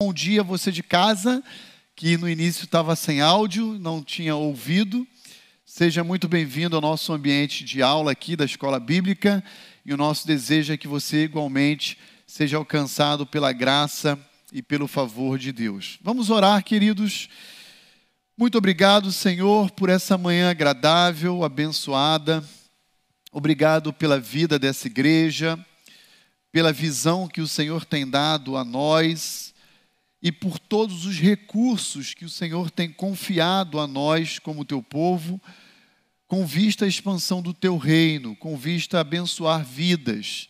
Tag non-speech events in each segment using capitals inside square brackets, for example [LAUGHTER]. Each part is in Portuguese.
Bom dia, você de casa, que no início estava sem áudio, não tinha ouvido. Seja muito bem-vindo ao nosso ambiente de aula aqui da Escola Bíblica. E o nosso desejo é que você, igualmente, seja alcançado pela graça e pelo favor de Deus. Vamos orar, queridos. Muito obrigado, Senhor, por essa manhã agradável, abençoada. Obrigado pela vida dessa igreja, pela visão que o Senhor tem dado a nós e por todos os recursos que o Senhor tem confiado a nós, como teu povo, com vista à expansão do teu reino, com vista a abençoar vidas,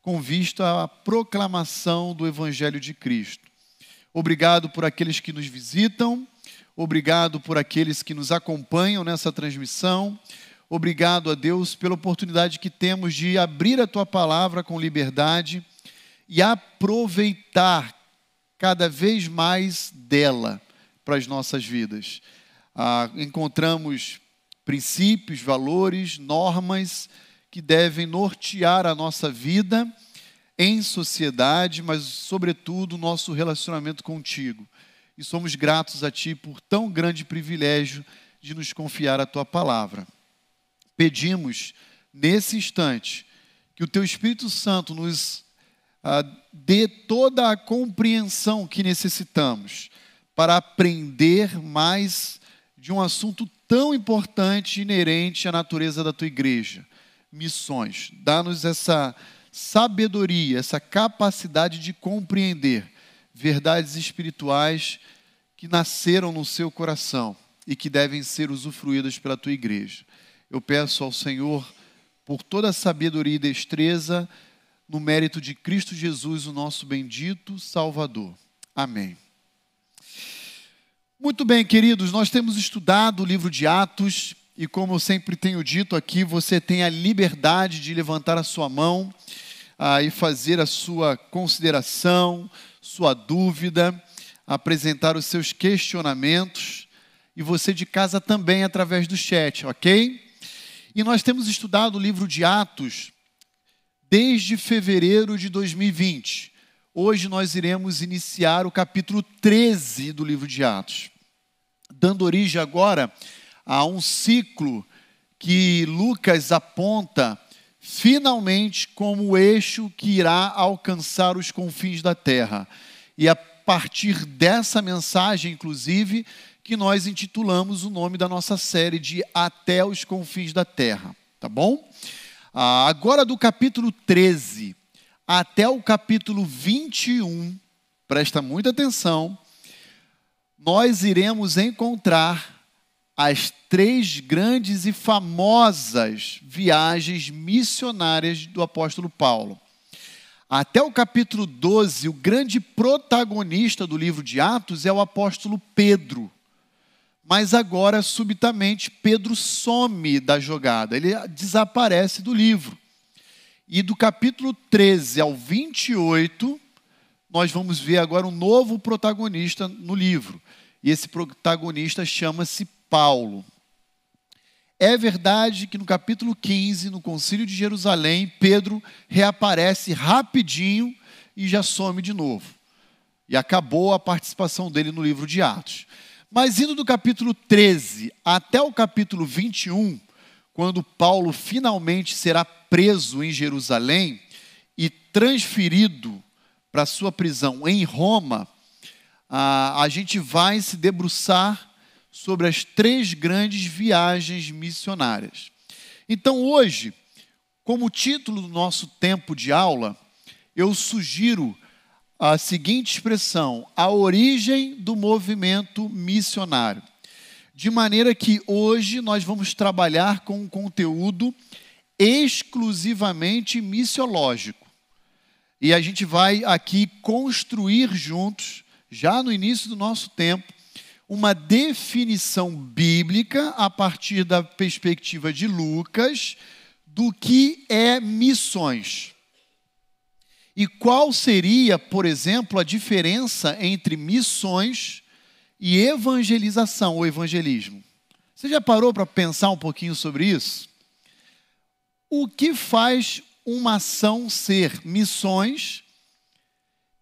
com vista à proclamação do Evangelho de Cristo. Obrigado por aqueles que nos visitam, obrigado por aqueles que nos acompanham nessa transmissão. Obrigado a Deus pela oportunidade que temos de abrir a tua palavra com liberdade e aproveitar cada vez mais dela para as nossas vidas. Ah, encontramos princípios, valores, normas que devem nortear a nossa vida em sociedade, mas, sobretudo, o nosso relacionamento contigo. E somos gratos a Ti por tão grande privilégio de nos confiar a Tua palavra. Pedimos, nesse instante, que o Teu Espírito Santo nos dê toda a compreensão que necessitamos para aprender mais de um assunto tão importante inerente à natureza da tua igreja: missões. Dá-nos essa sabedoria, essa capacidade de compreender verdades espirituais que nasceram no seu coração e que devem ser usufruídas pela tua igreja. Eu peço ao Senhor por toda a sabedoria e destreza no mérito de Cristo Jesus, o nosso bendito Salvador. Amém. Muito bem, queridos, nós temos estudado o livro de Atos e, como eu sempre tenho dito aqui, você tem a liberdade de levantar a sua mão ah, e fazer a sua consideração, sua dúvida, apresentar os seus questionamentos e você de casa também através do chat, ok? E nós temos estudado o livro de Atos desde fevereiro de 2020. Hoje nós iremos iniciar o capítulo 13 do livro de Atos, dando origem agora a um ciclo que Lucas aponta finalmente como o eixo que irá alcançar os confins da terra. E a partir dessa mensagem, inclusive, que nós intitulamos o nome da nossa série de Até os Confins da Terra, tá bom? Ah, agora, do capítulo 13 até o capítulo 21, presta muita atenção, nós iremos encontrar as três grandes e famosas viagens missionárias do apóstolo Paulo. Até o capítulo 12, o grande protagonista do livro de Atos é o apóstolo Pedro. Mas agora, subitamente, Pedro some da jogada, ele desaparece do livro. E do capítulo 13 ao 28, nós vamos ver agora um novo protagonista no livro. E esse protagonista chama-se Paulo. É verdade que no capítulo 15, no Concílio de Jerusalém, Pedro reaparece rapidinho e já some de novo. E acabou a participação dele no livro de Atos. Mas indo do capítulo 13 até o capítulo 21, quando Paulo finalmente será preso em Jerusalém e transferido para sua prisão em Roma, a, a gente vai se debruçar sobre as três grandes viagens missionárias. Então, hoje, como título do nosso tempo de aula, eu sugiro a seguinte expressão: a origem do movimento missionário. De maneira que hoje nós vamos trabalhar com um conteúdo exclusivamente missiológico. E a gente vai aqui construir juntos, já no início do nosso tempo, uma definição bíblica a partir da perspectiva de Lucas do que é missões. E qual seria, por exemplo, a diferença entre missões e evangelização ou evangelismo? Você já parou para pensar um pouquinho sobre isso? O que faz uma ação ser missões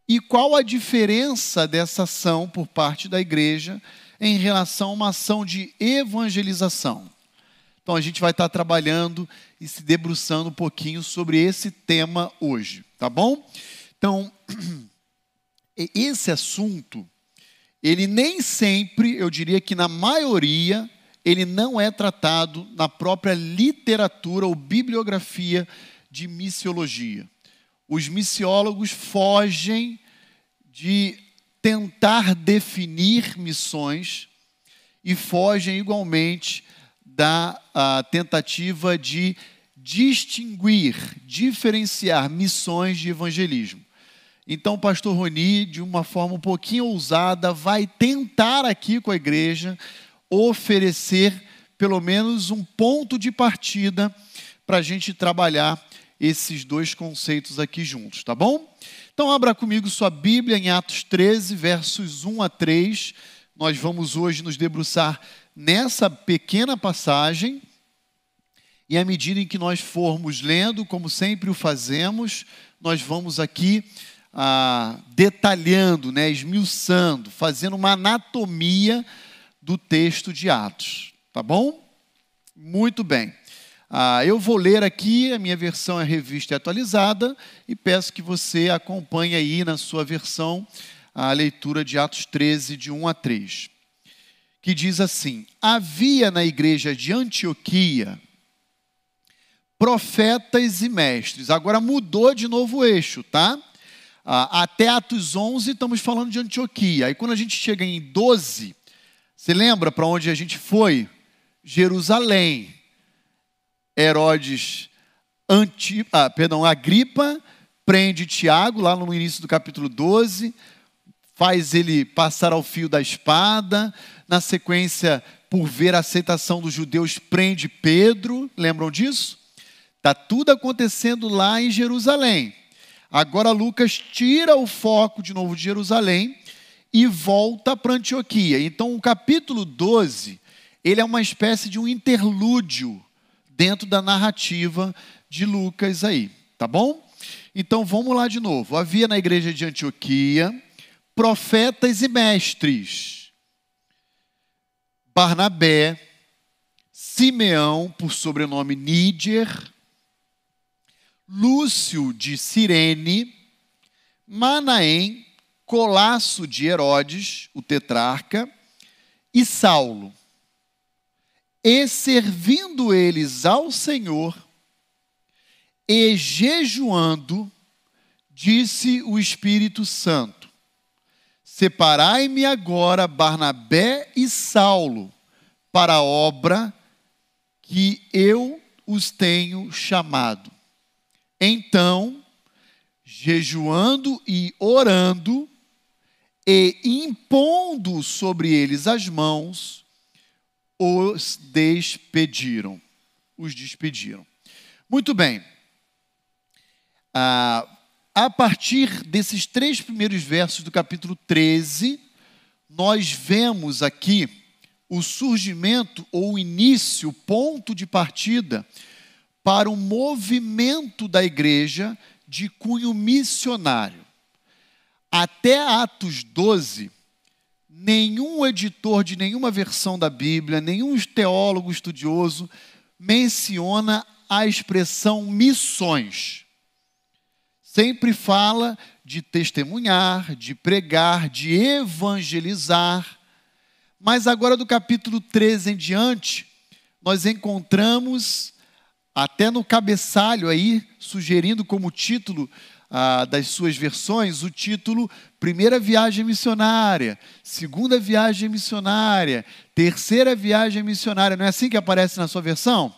e qual a diferença dessa ação por parte da igreja em relação a uma ação de evangelização. Então a gente vai estar trabalhando e se debruçando um pouquinho sobre esse tema hoje, tá bom? Então, [CLEARS THROAT] esse assunto, ele nem sempre, eu diria que na maioria, ele não é tratado na própria literatura ou bibliografia de missiologia. Os missiólogos fogem de tentar definir missões e fogem igualmente da tentativa de distinguir, diferenciar missões de evangelismo. Então, o pastor Roni, de uma forma um pouquinho ousada, vai tentar aqui com a igreja oferecer pelo menos um ponto de partida para a gente trabalhar esses dois conceitos aqui juntos, tá bom? Então, abra comigo sua Bíblia em Atos 13, versos 1 a 3. Nós vamos hoje nos debruçar nessa pequena passagem. E à medida em que nós formos lendo, como sempre o fazemos, nós vamos aqui ah, detalhando, né, esmiuçando, fazendo uma anatomia do texto de Atos. Tá bom? Muito bem. Ah, eu vou ler aqui, a minha versão é revista e atualizada, e peço que você acompanhe aí na sua versão a leitura de Atos 13, de 1 a 3, que diz assim: Havia na igreja de Antioquia profetas e mestres. Agora mudou de novo o eixo, tá? Ah, até Atos 11 estamos falando de Antioquia. Aí quando a gente chega em 12, você lembra para onde a gente foi? Jerusalém. Herodes, anti, ah, perdão, Agripa prende Tiago, lá no início do capítulo 12, faz ele passar ao fio da espada. Na sequência, por ver a aceitação dos judeus, prende Pedro. Lembram disso? Está tudo acontecendo lá em Jerusalém. Agora Lucas tira o foco de novo de Jerusalém e volta para Antioquia. Então, o capítulo 12, ele é uma espécie de um interlúdio dentro da narrativa de Lucas aí, tá bom? Então vamos lá de novo. Havia na igreja de Antioquia profetas e mestres. Barnabé, Simeão, por sobrenome Níger, Lúcio de Cirene, Manaém, Colasso de Herodes, o tetrarca, e Saulo e servindo eles ao Senhor, e jejuando, disse o Espírito Santo: Separai-me agora Barnabé e Saulo para a obra que eu os tenho chamado. Então, jejuando e orando, e impondo sobre eles as mãos, os despediram. Os despediram. Muito bem. Ah, a partir desses três primeiros versos do capítulo 13, nós vemos aqui o surgimento ou o início, ponto de partida para um movimento da igreja de cunho missionário. Até Atos 12, nenhum editor de nenhuma versão da Bíblia, nenhum teólogo estudioso menciona a expressão missões. Sempre fala de testemunhar, de pregar, de evangelizar. Mas agora, do capítulo 13 em diante, nós encontramos, até no cabeçalho aí, sugerindo como título ah, das suas versões o título Primeira Viagem Missionária, Segunda Viagem Missionária, Terceira Viagem Missionária. Não é assim que aparece na sua versão?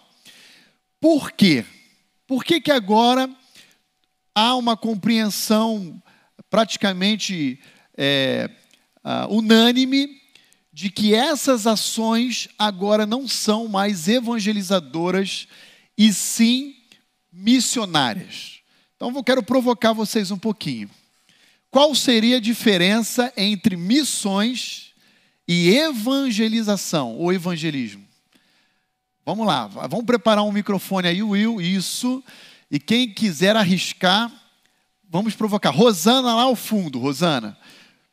Por quê? Por que, que agora há uma compreensão praticamente é, uh, unânime de que essas ações agora não são mais evangelizadoras e sim missionárias? Então eu quero provocar vocês um pouquinho. Qual seria a diferença entre missões e evangelização ou evangelismo? Vamos lá, vamos preparar um microfone aí, Will, isso. E quem quiser arriscar, vamos provocar. Rosana lá ao fundo, Rosana.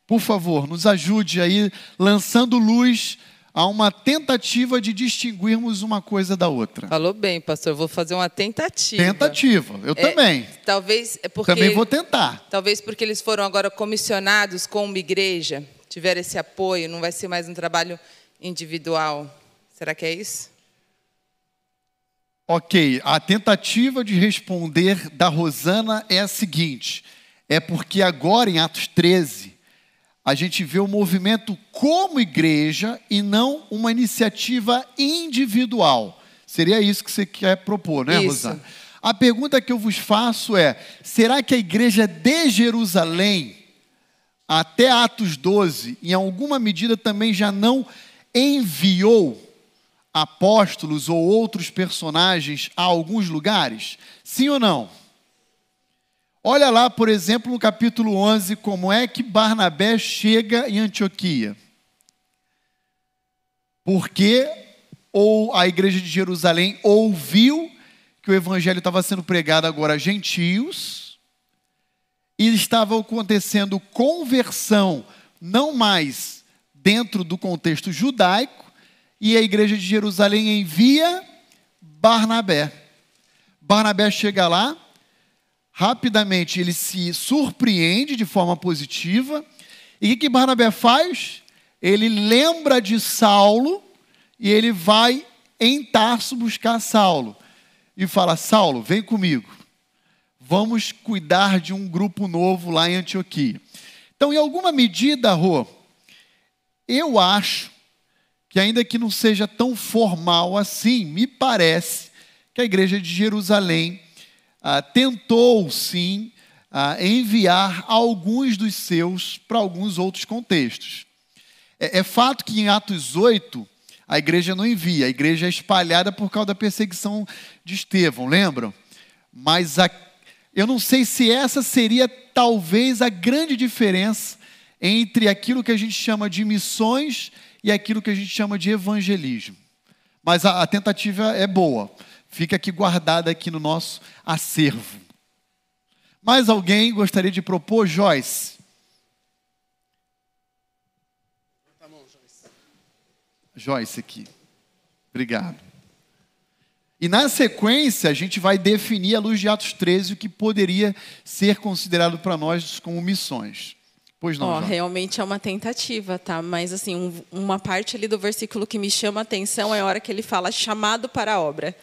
Por favor, nos ajude aí lançando luz a uma tentativa de distinguirmos uma coisa da outra. Falou bem, pastor. Eu vou fazer uma tentativa. Tentativa, eu é, também. Talvez é porque também vou tentar. Talvez porque eles foram agora comissionados com uma igreja, tiveram esse apoio, não vai ser mais um trabalho individual. Será que é isso? Ok, a tentativa de responder da Rosana é a seguinte: é porque agora em Atos 13 a gente vê o movimento como igreja e não uma iniciativa individual. Seria isso que você quer propor, né, isso. Rosana? A pergunta que eu vos faço é: será que a igreja de Jerusalém, até Atos 12, em alguma medida também já não enviou apóstolos ou outros personagens a alguns lugares? Sim ou não? Olha lá, por exemplo, no capítulo 11, como é que Barnabé chega em Antioquia. Porque ou a igreja de Jerusalém ouviu que o evangelho estava sendo pregado agora a gentios e estava acontecendo conversão não mais dentro do contexto judaico e a igreja de Jerusalém envia Barnabé. Barnabé chega lá, rapidamente ele se surpreende de forma positiva. E o que Barnabé faz? Ele lembra de Saulo e ele vai em Tarso buscar Saulo. E fala: Saulo, vem comigo. Vamos cuidar de um grupo novo lá em Antioquia. Então, em alguma medida, Rô, eu acho que, ainda que não seja tão formal assim, me parece que a igreja de Jerusalém ah, tentou sim ah, enviar alguns dos seus para alguns outros contextos. É, é, fato que em Atos 8, a igreja não envia, a igreja é espalhada por causa da perseguição de Estevão, lembram? Mas a, eu não sei se essa seria talvez a grande diferença entre aquilo que a gente chama de missões e aquilo que a gente chama de evangelismo. Mas a, a tentativa é boa fica aqui guardada aqui no nosso acervo. Mais alguém gostaria de propor, Joyce? Joyce aqui. Obrigado. E na sequência, a gente vai definir, à luz de Atos 13, o que poderia ser considerado para nós como missões. Pois não. Oh, realmente é uma tentativa, tá? Mas assim, um, uma parte ali do versículo que me chama a atenção é a hora que ele fala chamado para a obra.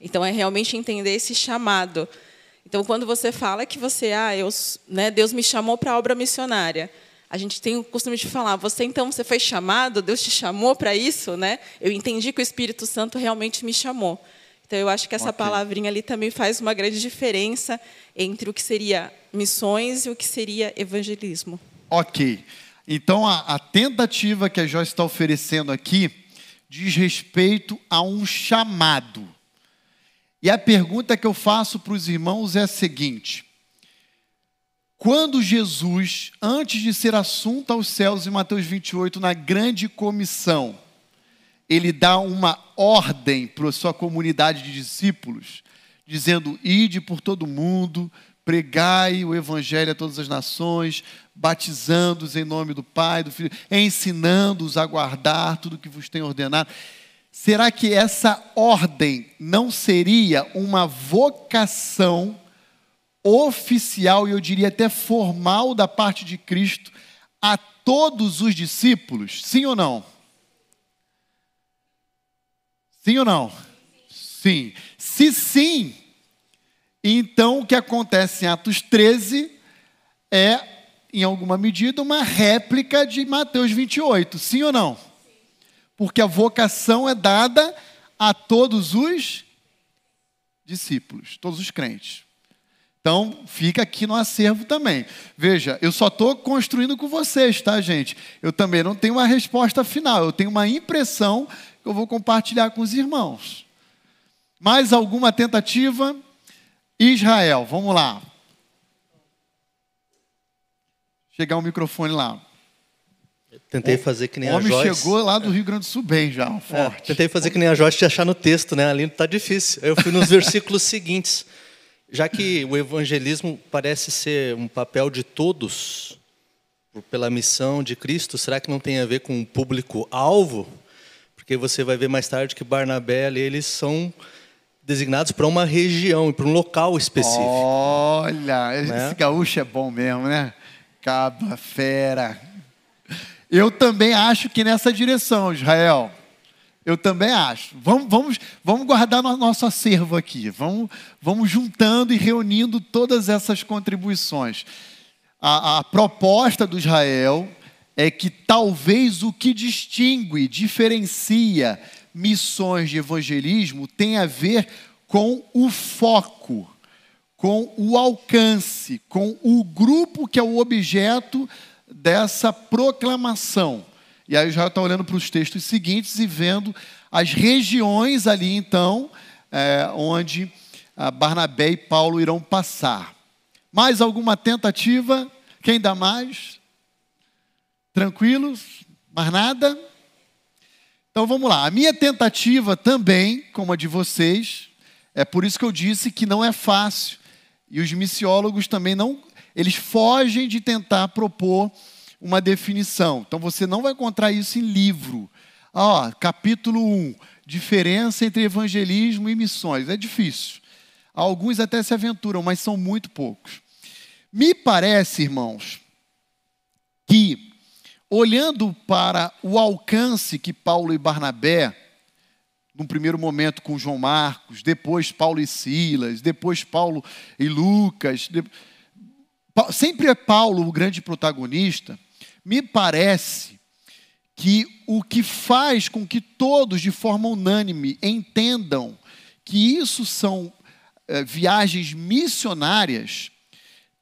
Então é realmente entender esse chamado. Então quando você fala que você, ah, eu, né, Deus me chamou para a obra missionária, a gente tem o costume de falar, você então você foi chamado, Deus te chamou para isso, né? Eu entendi que o Espírito Santo realmente me chamou. Então eu acho que essa okay. palavrinha ali também faz uma grande diferença entre o que seria missões e o que seria evangelismo. Ok. Então a, a tentativa que a Joyce está oferecendo aqui diz respeito a um chamado. E a pergunta que eu faço para os irmãos é a seguinte: quando Jesus, antes de ser assunto aos céus em Mateus 28, na grande comissão, ele dá uma ordem para a sua comunidade de discípulos, dizendo: ide por todo mundo, pregai o evangelho a todas as nações, batizando-os em nome do Pai, do Filho, ensinando-os a guardar tudo o que vos tem ordenado. Será que essa ordem não seria uma vocação oficial e eu diria até formal da parte de Cristo a todos os discípulos? Sim ou não? Sim ou não? Sim. Se sim, então o que acontece em Atos 13 é, em alguma medida, uma réplica de Mateus 28. Sim ou não? Porque a vocação é dada a todos os discípulos, todos os crentes. Então, fica aqui no acervo também. Veja, eu só estou construindo com vocês, tá, gente? Eu também não tenho uma resposta final, eu tenho uma impressão que eu vou compartilhar com os irmãos. Mais alguma tentativa? Israel, vamos lá. Chegar o microfone lá. Tentei fazer que nem a Joyce. O homem chegou lá do Rio Grande do Sul bem já, é, forte. É, tentei fazer que nem a Joyce de achar no texto, né? Ali está difícil. Eu fui nos [LAUGHS] versículos seguintes. Já que o evangelismo parece ser um papel de todos, pela missão de Cristo, será que não tem a ver com o público-alvo? Porque você vai ver mais tarde que Barnabé e eles são designados para uma região para um local específico. Olha, esse Né? gaúcho é bom mesmo, né? Caba, fera. Eu também acho que nessa direção, Israel. Eu também acho. Vamos, vamos, vamos guardar no nosso acervo aqui. Vamos, vamos juntando e reunindo todas essas contribuições. A, a proposta do Israel é que talvez o que distingue, diferencia missões de evangelismo tem a ver com o foco, com o alcance, com o grupo que é o objeto dessa proclamação. E aí Israel está olhando para os textos seguintes e vendo as regiões ali, então, é, onde ah, Barnabé e Paulo irão passar. Mais alguma tentativa? Quem dá mais? Tranquilos? Mais nada? Então vamos lá. A minha tentativa também, como a de vocês, é por isso que eu disse que não é fácil. E os missiólogos também não, eles fogem de tentar propor uma definição. Então você não vai encontrar isso em livro. Ó, capítulo 1, diferença entre evangelismo e missões. É difícil. Alguns até se aventuram, mas são muito poucos. Me parece, irmãos, que olhando para o alcance que Paulo e Barnabé, num primeiro momento com João Marcos, depois Paulo e Silas, depois Paulo e Lucas, de... sempre é Paulo o grande protagonista, me parece que o que faz com que todos, de forma unânime, entendam que isso são é, viagens missionárias,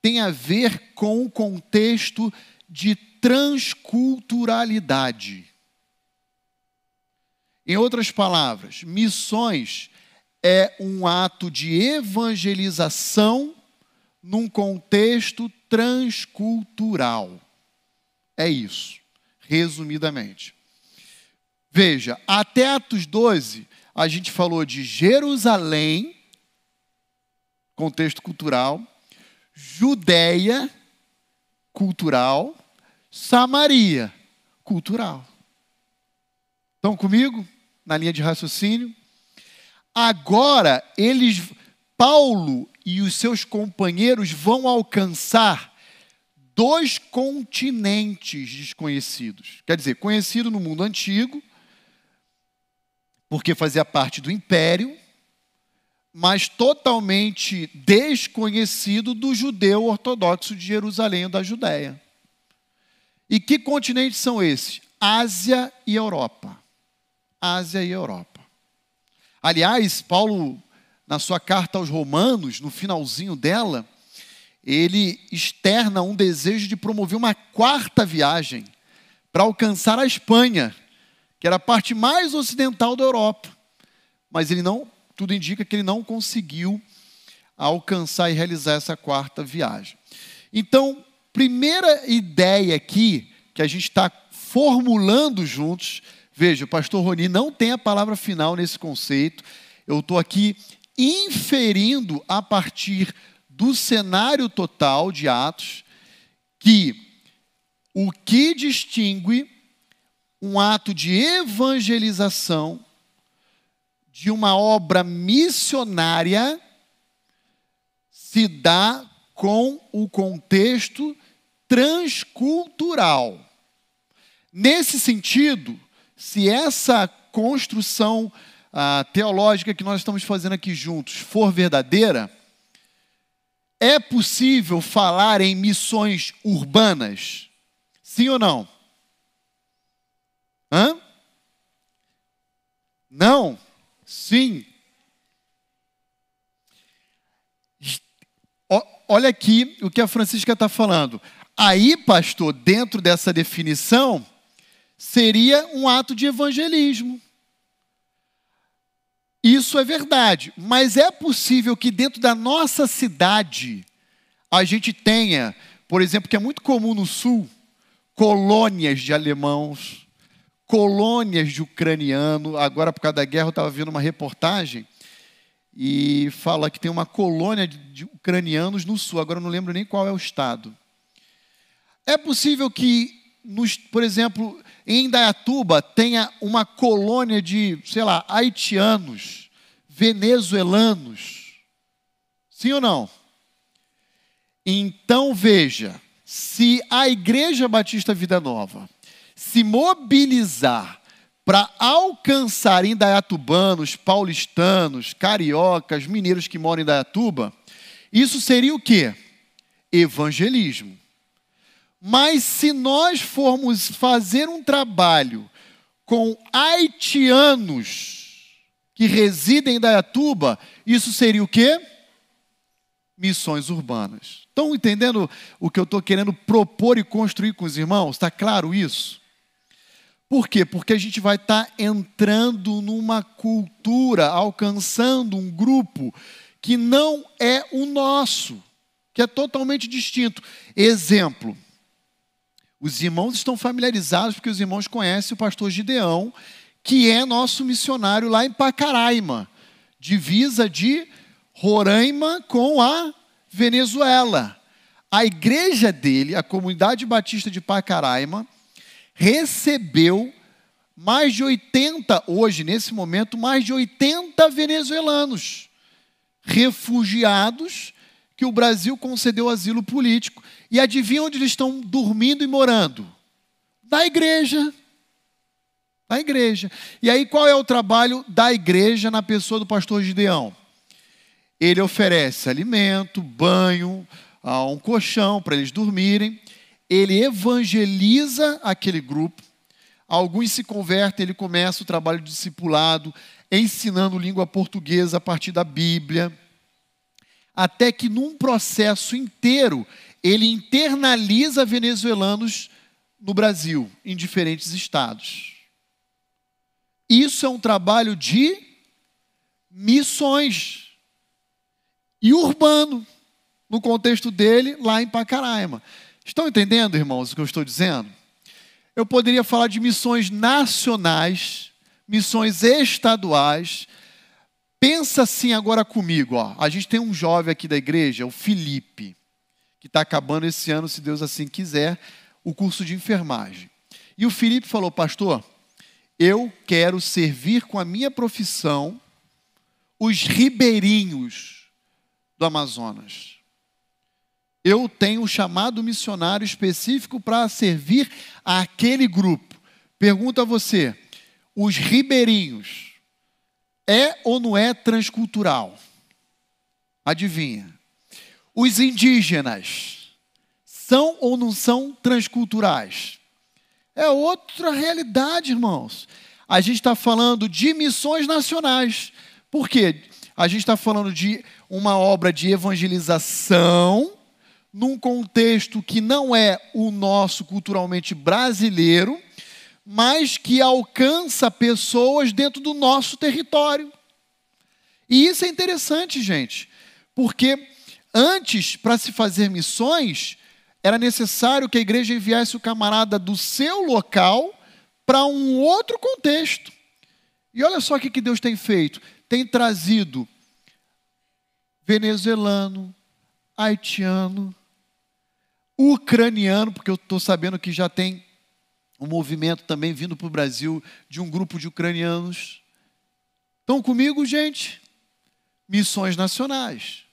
tem a ver com o contexto de transculturalidade. Em outras palavras, missões é um ato de evangelização num contexto transcultural. É isso, resumidamente. Veja, até Atos 12, a gente falou de Jerusalém, contexto cultural, Judéia, cultural, Samaria, cultural. Estão comigo na linha de raciocínio? Agora eles, Paulo e os seus companheiros vão alcançar dois continentes desconhecidos. Quer dizer, conhecido no mundo antigo, porque fazia parte do império, mas totalmente desconhecido do judeu ortodoxo de Jerusalém ou da Judéia. E que continentes são esses? Ásia e Europa. Ásia e Europa. Aliás, Paulo, na sua carta aos Romanos, no finalzinho dela, ele externa um desejo de promover uma quarta viagem para alcançar a Espanha, que era a parte mais ocidental da Europa. Mas ele não, tudo indica que ele não conseguiu alcançar e realizar essa quarta viagem. Então, primeira ideia aqui que a gente está formulando juntos, veja, o pastor Roni não tem a palavra final nesse conceito, eu estou aqui inferindo a partir do cenário total de Atos que o que distingue um ato de evangelização de uma obra missionária se dá com o contexto transcultural. Nesse sentido, se essa construção ah, teológica que nós estamos fazendo aqui juntos for verdadeira, é possível falar em missões urbanas? Sim ou não? Hã? Não? Sim. Olha aqui o que a Francisca está falando. Aí, pastor, dentro dessa definição, seria um ato de evangelismo. Isso é verdade, mas é possível que dentro da nossa cidade a gente tenha, por exemplo, que é muito comum no sul, colônias de alemãos, colônias de ucraniano. Agora, por causa da guerra, eu estava vendo uma reportagem e fala que tem uma colônia de, ucranianos no sul, agora eu não lembro nem qual é o estado. É possível que, nos, por exemplo, em Indaiatuba tenha uma colônia de, sei lá, haitianos, venezuelanos. Sim ou não? Então veja, se a Igreja Batista Vida Nova se mobilizar para alcançar indaiatubanos, paulistanos, cariocas, mineiros que moram em Indaiatuba, isso seria o quê? Evangelismo. Mas se nós formos fazer um trabalho com haitianos que residem em Indaiatuba, isso seria o quê? Missões urbanas. Estão entendendo o que eu estou querendo propor e construir com os irmãos? Está claro isso? Por quê? Porque a gente vai estar tá entrando numa cultura, alcançando um grupo que não é o nosso, que é totalmente distinto. Exemplo: os irmãos estão familiarizados porque os irmãos conhecem o pastor Gideão, que é nosso missionário lá em Pacaraima, divisa de Roraima com a Venezuela. A igreja dele, a comunidade batista de Pacaraima, recebeu mais de 80, hoje, nesse momento, mais de 80 venezuelanos refugiados que o Brasil concedeu asilo político. E adivinha onde eles estão dormindo e morando? Na igreja. Na igreja. E aí, qual é o trabalho da igreja na pessoa do pastor Gideão? Ele oferece alimento, banho, ah, um colchão para eles dormirem ele evangeliza aquele grupo, alguns se convertem, ele começa o trabalho de discipulado, ensinando língua portuguesa a partir da Bíblia, até que num processo inteiro ele internaliza venezuelanos no Brasil, em diferentes estados. Isso é um trabalho de missões e urbano, no contexto dele, lá em Pacaraima. Estão entendendo, irmãos, o que eu estou dizendo? Eu poderia falar de missões nacionais, missões estaduais. Pensa assim agora comigo, ó. A gente tem um jovem aqui da igreja, o Felipe, que está acabando esse ano, se Deus assim quiser, o curso de enfermagem. E o Felipe falou, pastor, eu quero servir com a minha profissão os ribeirinhos do Amazonas eu tenho um chamado missionário específico para servir aquele grupo. Pergunto a você: os ribeirinhos é ou não é transcultural? Adivinha? Os indígenas são ou não são transculturais? É outra realidade, irmãos. A gente está falando de missões nacionais. Por quê? A gente está falando de uma obra de evangelização num contexto que não é o nosso culturalmente brasileiro, mas que alcança pessoas dentro do nosso território. E isso é interessante, gente, porque antes, para se fazer missões, era necessário que a igreja enviasse o camarada do seu local para um outro contexto. E olha só o que Deus tem feito: tem trazido venezuelano, haitiano, ucraniano, porque eu estou sabendo que já tem um movimento também vindo para o Brasil de um grupo de ucranianos. Estão comigo, gente? Missões nacionais.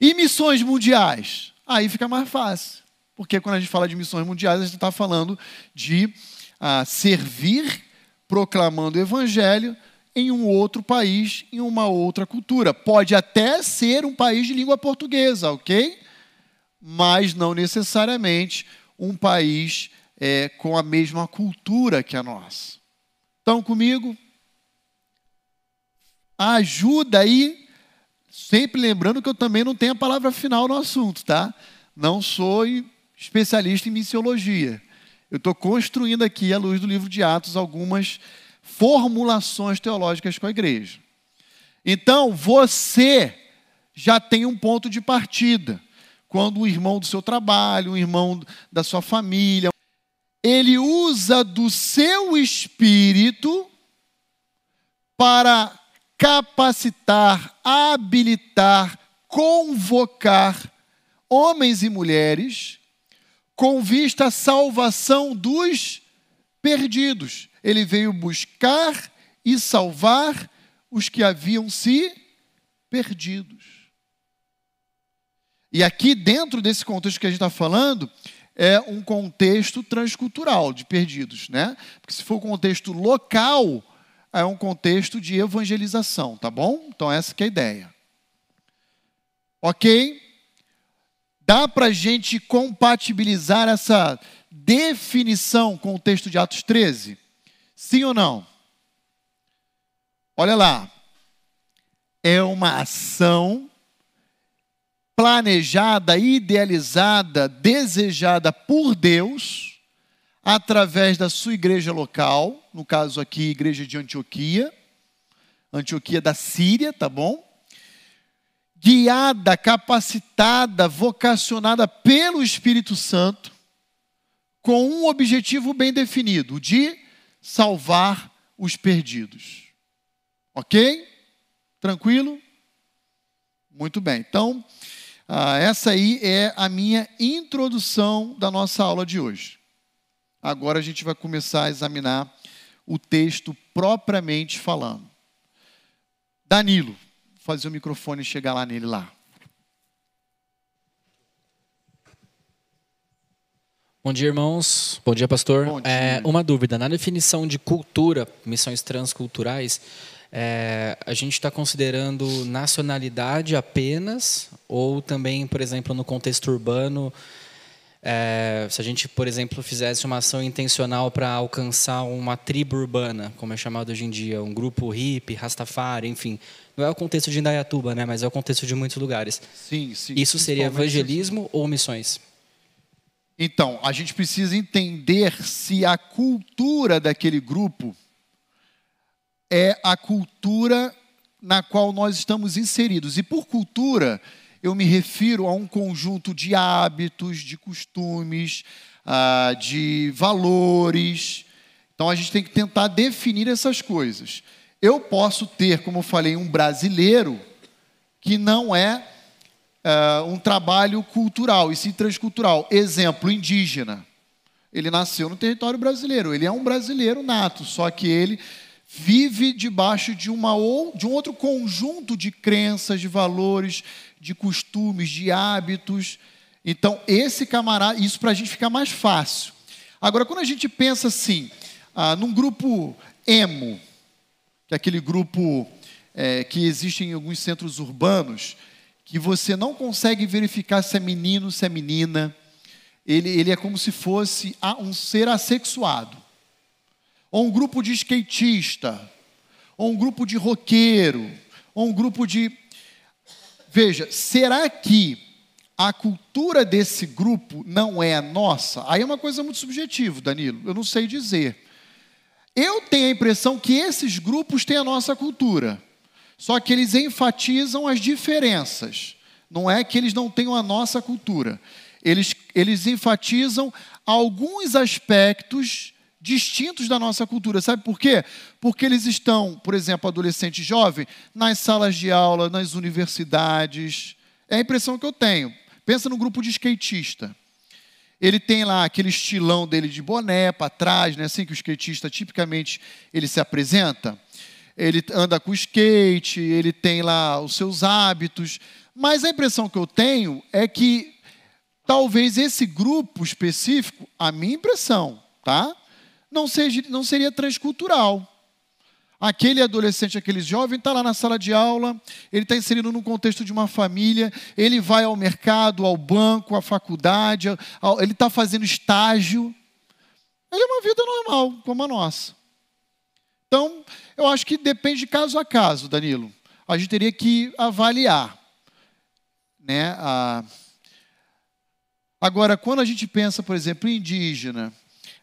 E missões mundiais? Aí fica mais fácil. Porque quando a gente fala de missões mundiais, a gente está falando de ah, servir proclamando o evangelho em um outro país, em uma outra cultura. Pode até ser um país de língua portuguesa, ok? mas não necessariamente um país é, com a mesma cultura que a nossa. Estão comigo? Ajuda aí, sempre lembrando que eu também não tenho a palavra final no assunto, tá? Não sou especialista em missiologia. Eu estou construindo aqui, à luz do livro de Atos, algumas formulações teológicas com a igreja. Então, você já tem um ponto de partida quando um irmão do seu trabalho, um irmão da sua família, ele usa do seu espírito para capacitar, habilitar, convocar homens e mulheres com vista à salvação dos perdidos. Ele veio buscar e salvar os que haviam se perdidos. E aqui, dentro desse contexto que a gente está falando, é um contexto transcultural de perdidos, né? Porque se for um contexto local, é um contexto de evangelização, tá bom? Então essa é a ideia. Ok? Dá para a gente compatibilizar essa definição com o texto de Atos 13? Sim ou não? Olha lá. É uma ação planejada, idealizada, desejada por Deus, através da sua igreja local, no caso aqui, igreja de Antioquia, Antioquia da Síria, tá bom? Guiada, capacitada, vocacionada pelo Espírito Santo, com um objetivo bem definido, o de salvar os perdidos. Ok? Tranquilo? Muito bem. Então, ah, essa aí é a minha introdução da nossa aula de hoje. Agora a gente vai começar a examinar o texto propriamente falando. Danilo, vou fazer o microfone chegar lá nele lá. Bom dia, irmãos. Bom dia, pastor. Bom dia. É, uma dúvida. Na definição de cultura, missões transculturais, é, a gente está considerando nacionalidade apenas, ou também, por exemplo, no contexto urbano, é, se a gente, por exemplo, fizesse uma ação intencional para alcançar uma tribo urbana, como é chamado hoje em dia, um grupo hippie, Rastafari, enfim. Não é o contexto de Indaiatuba, né, mas é o contexto de muitos lugares. Sim, sim. Isso seria evangelismo ou missões? Então, a gente precisa entender se a cultura daquele grupo é a cultura na qual nós estamos inseridos. E por cultura, eu me refiro a um conjunto de hábitos, de costumes, ah, de valores. Então a gente tem que tentar definir essas coisas. Eu posso ter, como eu falei, um brasileiro que não é ah, um trabalho cultural, e sim transcultural. Exemplo, indígena. Ele nasceu no território brasileiro, ele é um brasileiro nato, só que ele vive debaixo de, uma ou, de um outro conjunto de crenças, de valores, de costumes, de hábitos. Então, esse camarada, isso para a gente ficar mais fácil. Agora, quando a gente pensa assim, ah, num grupo emo, que é aquele grupo é, que existe em alguns centros urbanos, que você não consegue verificar se é menino, se é menina, ele, ele é como se fosse um ser assexuado ou um grupo de skatista, ou um grupo de roqueiro, ou um grupo de. Veja, será que a cultura desse grupo não é a nossa? Aí é uma coisa muito subjetiva, Danilo, eu não sei dizer. Eu tenho a impressão que esses grupos têm a nossa cultura, só que eles enfatizam as diferenças. Não é que eles não tenham a nossa cultura. Eles, eles enfatizam alguns aspectos distintos da nossa cultura. Sabe por quê? Porque eles estão, por exemplo, adolescente e jovem, nas salas de aula, nas universidades. É a impressão que eu tenho. Pensa no grupo de skatista. Ele tem lá aquele estilão dele de boné para trás, né? assim que o skatista tipicamente ele se apresenta. Ele anda com skate, ele tem lá os seus hábitos. Mas a impressão que eu tenho é que talvez esse grupo específico, a minha impressão, tá? Não, seja, não seria transcultural. Aquele adolescente, aquele jovem está lá na sala de aula, ele está inserido no contexto de uma família, ele vai ao mercado, ao banco, à faculdade, ao, ele está fazendo estágio. Ele é uma vida normal, como a nossa. Então, eu acho que depende de caso a caso, Danilo. A gente teria que avaliar. Né? Agora, quando a gente pensa, por exemplo, em indígena,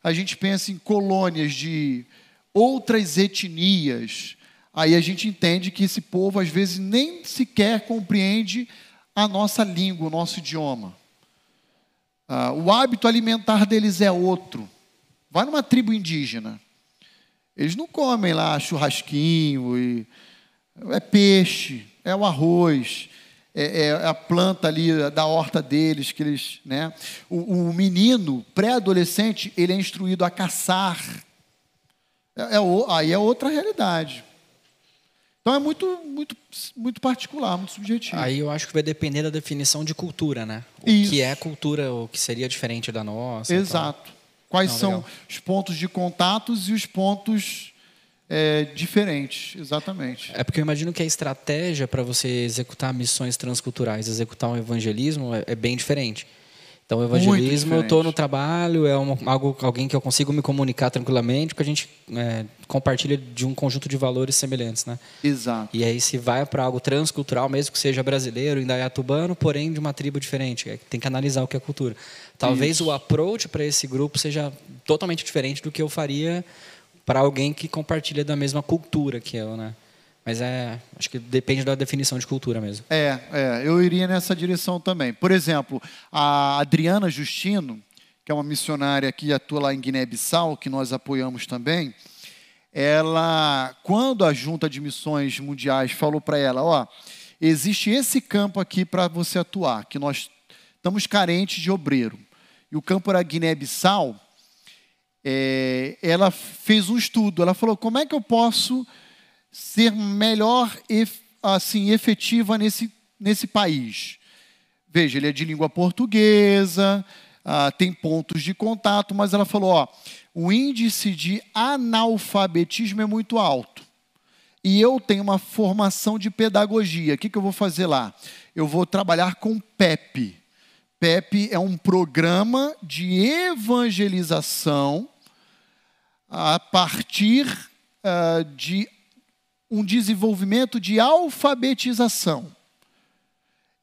a gente pensa em colônias de outras etnias, aí a gente entende que esse povo às vezes nem sequer compreende a nossa língua, o nosso idioma. Ah, o hábito alimentar deles é outro. Vai numa tribo indígena. Eles não comem lá churrasquinho e É peixe, é o arroz, é, é a planta ali da horta deles que eles, né? O, o menino pré-adolescente ele é instruído a caçar. É, é, aí é outra realidade. Então é muito, muito, muito particular, muito subjetivo. Aí eu acho que vai depender da definição de cultura, né? O Isso. que é cultura, o que seria diferente da nossa. Exato. Quais Não, são legal. os pontos de contatos e os pontos é, diferentes, exatamente. É porque eu imagino que a estratégia para você executar missões transculturais, executar um evangelismo, é, é bem diferente. Então, o evangelismo, eu estou diferente. no trabalho, é algo, alguém que eu consigo me comunicar tranquilamente, porque a gente é, compartilha de um conjunto de valores semelhantes, né? Exato. E aí se vai para algo transcultural, mesmo que seja brasileiro, indaiatubano, porém de uma tribo diferente. É, Tem que analisar o que é cultura. Talvez Isso. o approach para esse grupo seja totalmente diferente do que eu faria para alguém que compartilha da mesma cultura que eu, né? Mas é, acho que depende da definição de cultura mesmo. É, é, eu iria nessa direção também. Por exemplo, a Adriana Justino, que é uma missionária que atua lá em Guiné-Bissau, que nós apoiamos também, ela, quando a Junta de Missões Mundiais falou para ela, ó, existe esse campo aqui para você atuar, que nós estamos carentes de obreiro. E o campo era Guiné-Bissau, é, ela fez um estudo, ela falou, como é que eu posso ser melhor assim efetiva nesse, nesse país. Veja, ele é de língua portuguesa, ah, tem pontos de contato, mas ela falou: ó, o índice de analfabetismo é muito alto. E eu tenho uma formação de pedagogia. O que, que eu vou fazer lá? Eu vou trabalhar com PEP. PEP é um programa de evangelização a partir ah, de um desenvolvimento de alfabetização.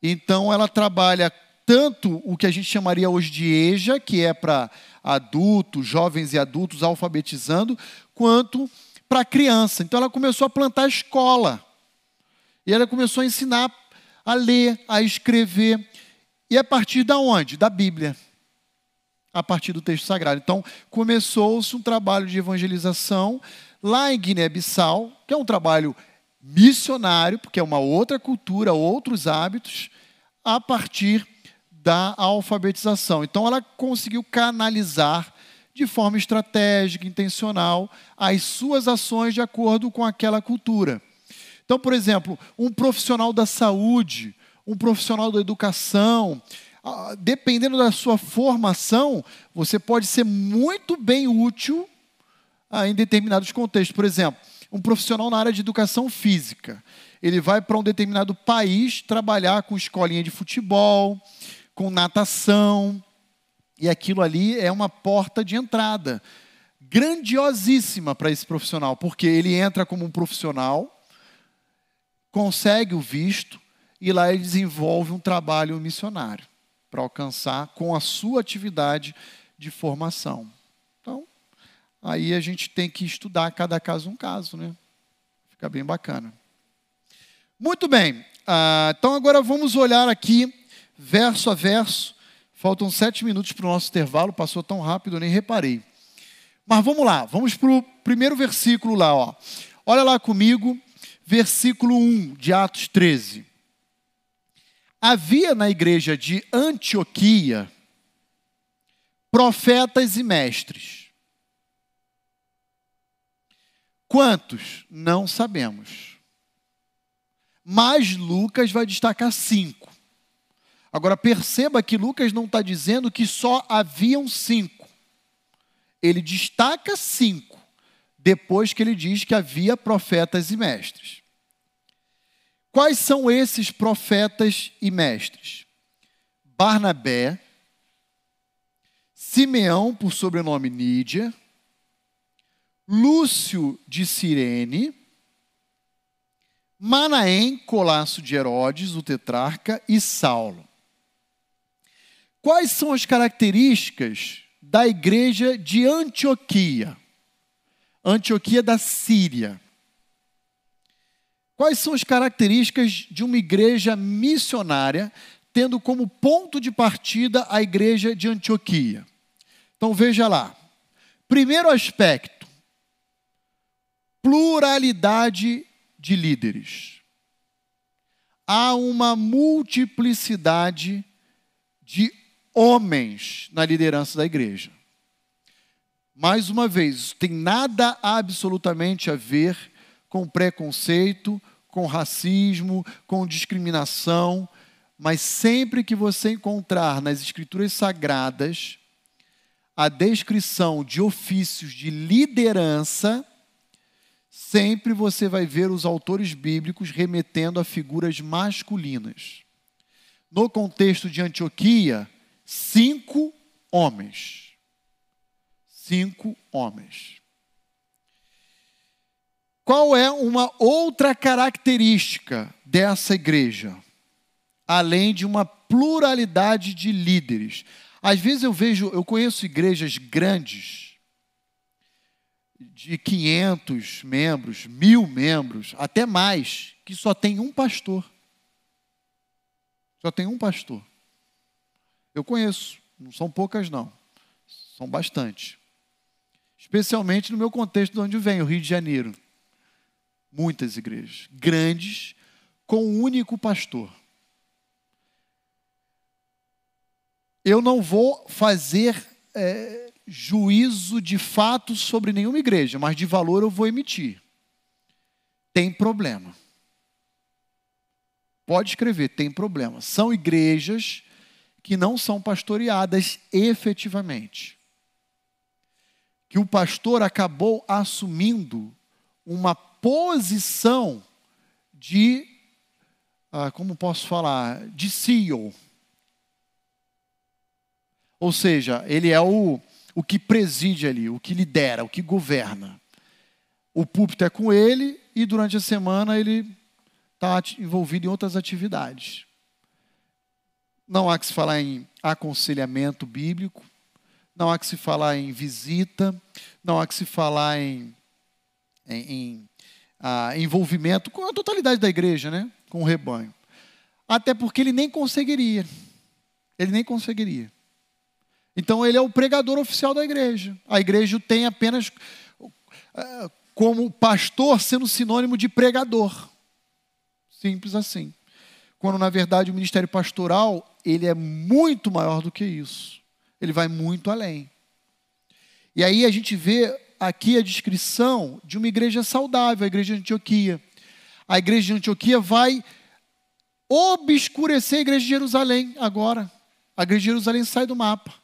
Então, ela trabalha tanto o que a gente chamaria hoje de EJA, que é para adultos, jovens e adultos alfabetizando, quanto para criança. Então, ela começou a plantar escola. E ela começou a ensinar a ler, a escrever. E a partir da onde? Da Bíblia. A partir do texto sagrado. Então, começou-se um trabalho de evangelização lá em Guiné-Bissau, que é um trabalho missionário, porque é uma outra cultura, outros hábitos, a partir da alfabetização. Então, ela conseguiu canalizar de forma estratégica, intencional, as suas ações de acordo com aquela cultura. Então, por exemplo, um profissional da saúde, um profissional da educação, dependendo da sua formação, você pode ser muito bem útil ah, em determinados contextos. Por exemplo, um profissional na área de educação física. Ele vai para um determinado país trabalhar com escolinha de futebol, com natação, e aquilo ali é uma porta de entrada grandiosíssima para esse profissional, porque ele entra como um profissional, consegue o visto e lá ele desenvolve um trabalho missionário para alcançar com a sua atividade de formação. Então, aí a gente tem que estudar cada caso um caso, né? Fica bem bacana. Muito bem. Ah, então agora vamos olhar aqui verso a verso. Faltam sete minutos para o nosso intervalo. Passou tão rápido, eu nem reparei. Mas vamos lá. Vamos para o primeiro versículo lá. Ó. Olha lá comigo, versículo 1 de Atos 13. Havia na igreja de Antioquia profetas e mestres. Quantos? Não sabemos. Mas Lucas vai destacar cinco. Agora perceba que Lucas não está dizendo que só haviam cinco. Ele destaca cinco, depois que ele diz que havia profetas e mestres. Quais são esses profetas e mestres? Barnabé, Simeão, por sobrenome Nídia, Lúcio de Cirene, Manaém, colasso de Herodes, o tetrarca, e Saulo. Quais são as características da igreja de Antioquia? Antioquia da Síria. Quais são as características de uma igreja missionária, tendo como ponto de partida a igreja de Antioquia? Então veja lá. Primeiro aspecto: pluralidade de líderes. Há uma multiplicidade de homens na liderança da igreja. Mais uma vez, isso tem nada absolutamente a ver com preconceito, com racismo, com discriminação, mas sempre que você encontrar nas escrituras sagradas a descrição de ofícios de liderança, sempre você vai ver os autores bíblicos remetendo a figuras masculinas. No contexto de Antioquia, cinco homens. Cinco homens. Qual é uma outra característica dessa igreja? Além de uma pluralidade de líderes. Às vezes eu vejo, eu conheço igrejas grandes, de 500 membros, mil membros, até mais, que só tem um pastor. Só tem um pastor. Eu conheço, não são poucas não, são bastante. Especialmente no meu contexto de onde vem, o Rio de Janeiro. Muitas igrejas, grandes, com um único pastor. eu não vou fazer é, juízo de fato sobre nenhuma igreja, mas de valor eu vou emitir. Tem problema. Pode escrever, tem problema. São igrejas que não são pastoreadas efetivamente. Que o pastor acabou assumindo uma posição de, ah, como posso falar, de CEO ou seja, ele é o, o que preside ali, o que lidera, o que governa. O púlpito é com ele e durante a semana ele está envolvido em outras atividades. Não há que se falar em aconselhamento bíblico, não há que se falar em visita, não há que se falar em, em, em ah, envolvimento com a totalidade da igreja, né? com o rebanho. Até porque ele nem conseguiria. Ele nem conseguiria. Então ele é o pregador oficial da igreja. A igreja tem apenas eh, como pastor sendo sinônimo de pregador. Simples assim. Quando na verdade o ministério pastoral, ele é muito maior do que isso. Ele vai muito além. E aí a gente vê aqui a descrição de uma igreja saudável, a igreja de Antioquia. A igreja de Antioquia vai obscurecer a igreja de Jerusalém agora. A igreja de Jerusalém sai do mapa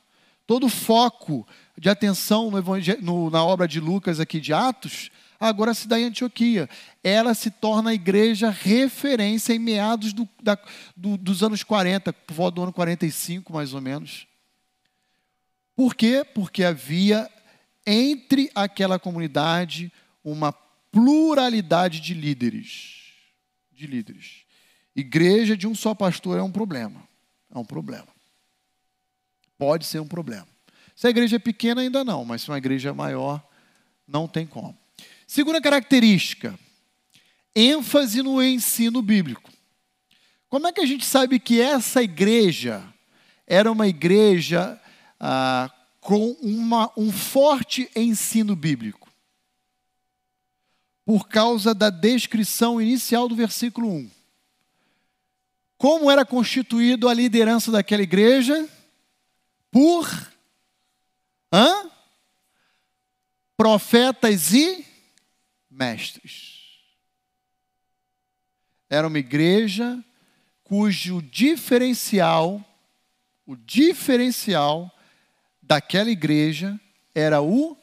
todo o foco de atenção no, no, na obra de Lucas aqui de Atos, agora se dá em Antioquia. Ela se torna a igreja referência em meados do, da, do, dos anos 40, por volta do ano 45, mais ou menos. Por quê? Porque havia entre aquela comunidade uma pluralidade de líderes. De líderes. Igreja de um só pastor é um problema. É um problema pode ser um problema. Se a igreja é pequena, ainda não, mas se uma igreja é maior, não tem como. Segunda característica: ênfase no ensino bíblico. Como é que a gente sabe que essa igreja era uma igreja ah, com uma, um forte ensino bíblico? Por causa da descrição inicial do versículo 1. Como era constituído a liderança daquela igreja? por hã? profetas e mestres. Era uma igreja cujo diferencial, o diferencial daquela igreja era o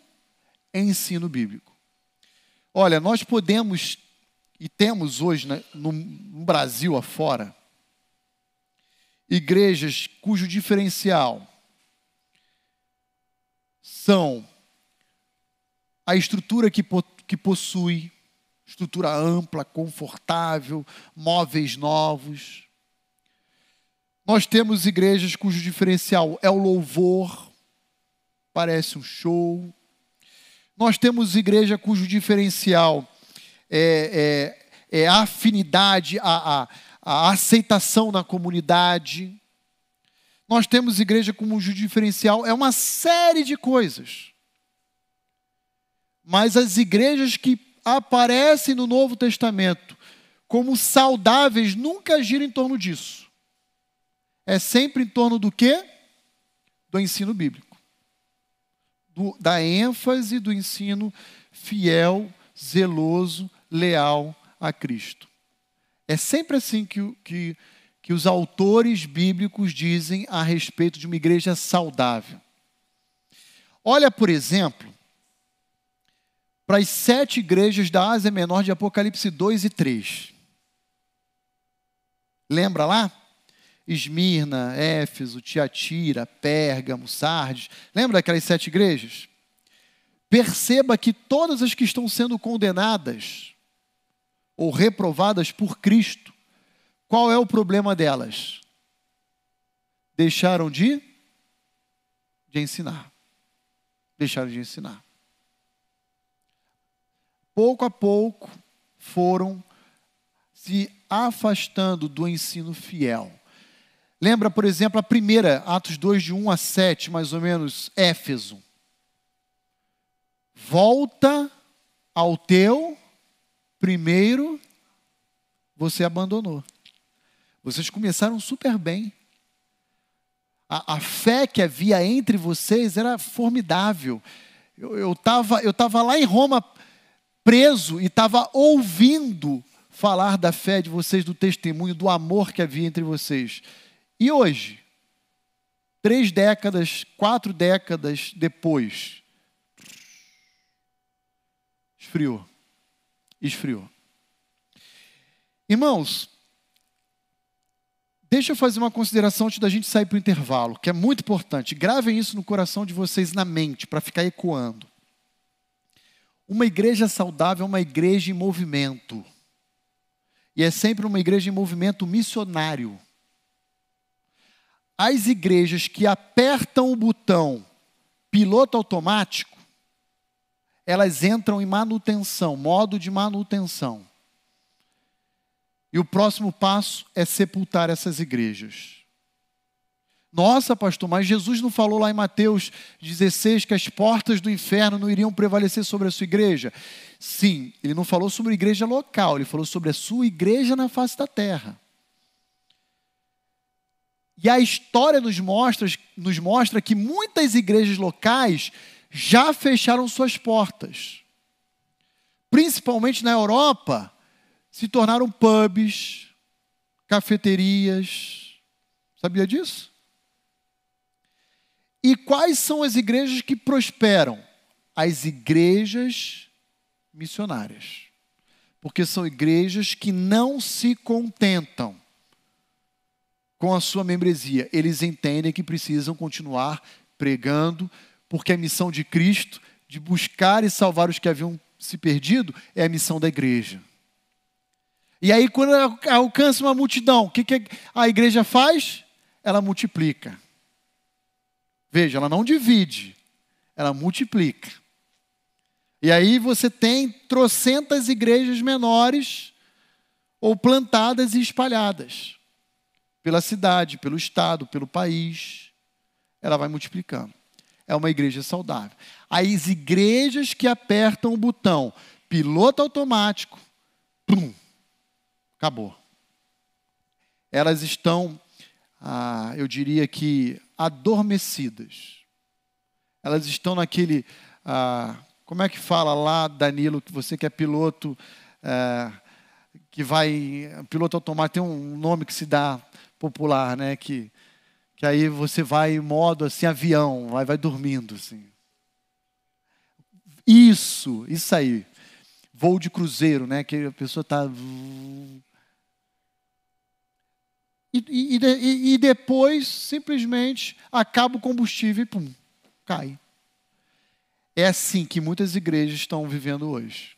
ensino bíblico. Olha, nós podemos e temos hoje no, Brasil afora igrejas cujo diferencial são a estrutura que, que possui, estrutura ampla, confortável, móveis novos. Nós temos igrejas cujo diferencial é o louvor, parece um show. Nós temos igreja cujo diferencial é, é, é a afinidade, a, a, a aceitação na comunidade. Nós temos igreja como diferencial, é uma série de coisas. Mas as igrejas que aparecem no Novo Testamento como saudáveis nunca giram em torno disso. É sempre em torno do quê? Do ensino bíblico. Do, da ênfase do ensino fiel, zeloso, leal a Cristo. É sempre assim que, que, que os autores bíblicos dizem a respeito de uma igreja saudável. Olha, por exemplo, para as sete igrejas da Ásia Menor de Apocalipse 2 e 3. Lembra lá? Esmirna, Éfeso, Tiatira, Pérgamo, Sardes. Lembra daquelas sete igrejas? Perceba que todas as que estão sendo condenadas ou reprovadas por Cristo, qual é o problema delas? Deixaram de, de ensinar. Deixaram de ensinar. Pouco a pouco foram se afastando do ensino fiel. Lembra, por exemplo, a primeira, Atos 2, de 1 a 7, mais ou menos, Éfeso. Volta ao teu primeiro, você abandonou. Vocês começaram super bem. A, a fé que havia entre vocês era formidável. Eu estava eu tava lá em Roma preso e estava ouvindo falar da fé de vocês, do testemunho, do amor que havia entre vocês. E hoje, três décadas, quatro décadas depois, esfriou. Esfriou. Irmãos, deixa eu fazer uma consideração antes da gente sair para o intervalo, que é muito importante. Gravem isso no coração de vocês, na mente, para ficar ecoando. Uma igreja saudável é uma igreja em movimento. E é sempre uma igreja em movimento missionário. As igrejas que apertam o botão piloto automático, elas entram em manutenção, modo de manutenção. E o próximo passo é sepultar essas igrejas. Nossa, pastor, mas Jesus não falou lá em Mateus 16 que as portas do inferno não iriam prevalecer sobre a sua igreja? Sim, ele não falou sobre a igreja local, ele falou sobre a sua igreja na face da terra. E a história nos mostra, nos mostra que muitas igrejas locais já fecharam suas portas. Principalmente na Europa, se tornaram pubs, cafeterias. Sabia disso? E quais são as igrejas que prosperam? As igrejas missionárias. Porque são igrejas que não se contentam com a sua membresia. Eles entendem que precisam continuar pregando, porque a missão de Cristo, de buscar e salvar os que haviam se perdido, é a missão da igreja. E aí, quando alcança uma multidão, o que, a igreja faz? Ela multiplica. Veja, ela não divide, ela multiplica. E aí você tem trocentas igrejas menores ou plantadas e espalhadas pela cidade, pelo estado, pelo país. Ela vai multiplicando. É uma igreja saudável. As igrejas que apertam o botão piloto automático, pum, acabou. Elas estão, ah, eu diria que adormecidas. Elas estão naquele. Ah, como é que fala lá, Danilo, que você que é piloto, é, que vai. Piloto automático tem um nome que se dá popular, né? Que, que aí você vai em modo assim, avião, vai, vai dormindo. Assim. Isso, isso aí. Voo de cruzeiro, né? Que a pessoa está e, e, e depois simplesmente acaba o combustível e pum, cai. É assim que muitas igrejas estão vivendo hoje.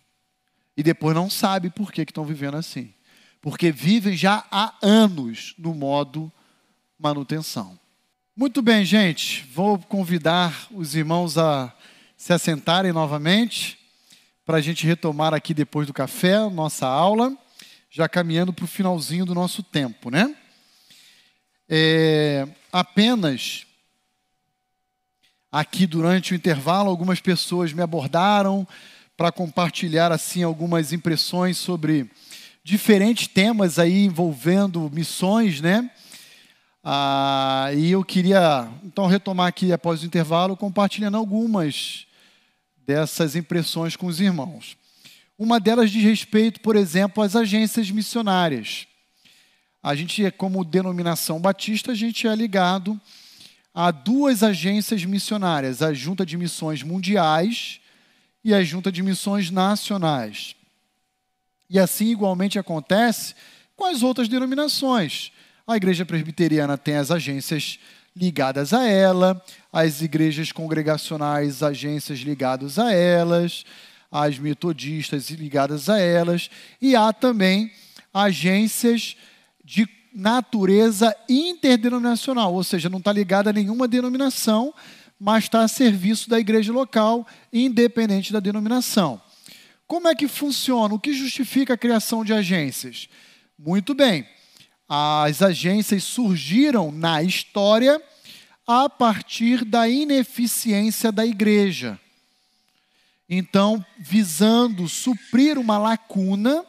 E depois não sabe por que estão vivendo assim. Porque vivem já há anos no modo manutenção. Muito bem, gente. Vou convidar os irmãos a se assentarem novamente para a gente retomar aqui depois do café nossa aula, já caminhando para o finalzinho do nosso tempo, né? É, apenas aqui durante o intervalo, algumas pessoas me abordaram para compartilhar assim algumas impressões sobre diferentes temas aí envolvendo missões, né? Ah, e eu queria então retomar aqui após o intervalo compartilhando algumas dessas impressões com os irmãos. Uma delas diz respeito, por exemplo, às agências missionárias. A gente, como denominação batista, a gente é ligado a duas agências missionárias, a Junta de Missões Mundiais e a Junta de Missões Nacionais. E assim igualmente acontece com as outras denominações. A Igreja Presbiteriana tem as agências ligadas a ela, as igrejas congregacionais, agências ligadas a elas, as metodistas ligadas a elas, e há também agências de natureza interdenominacional, ou seja, não está ligada a nenhuma denominação, mas está a serviço da igreja local, independente da denominação. Como é que funciona? O que justifica a criação de agências? Muito bem, as agências surgiram na história a partir da ineficiência da igreja. Então, visando suprir uma lacuna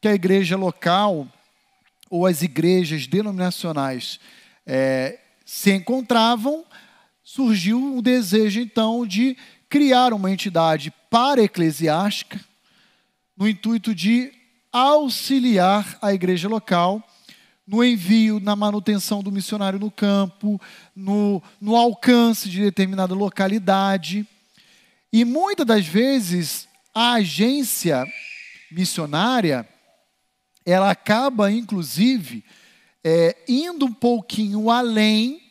que a igreja local ou as igrejas denominacionais é, se encontravam, surgiu o desejo então de criar uma entidade para-eclesiástica no intuito de auxiliar a igreja local no envio, na manutenção do missionário no campo, no, no alcance de determinada localidade. E muitas das vezes a agência missionária ela acaba, inclusive, é, indo um pouquinho além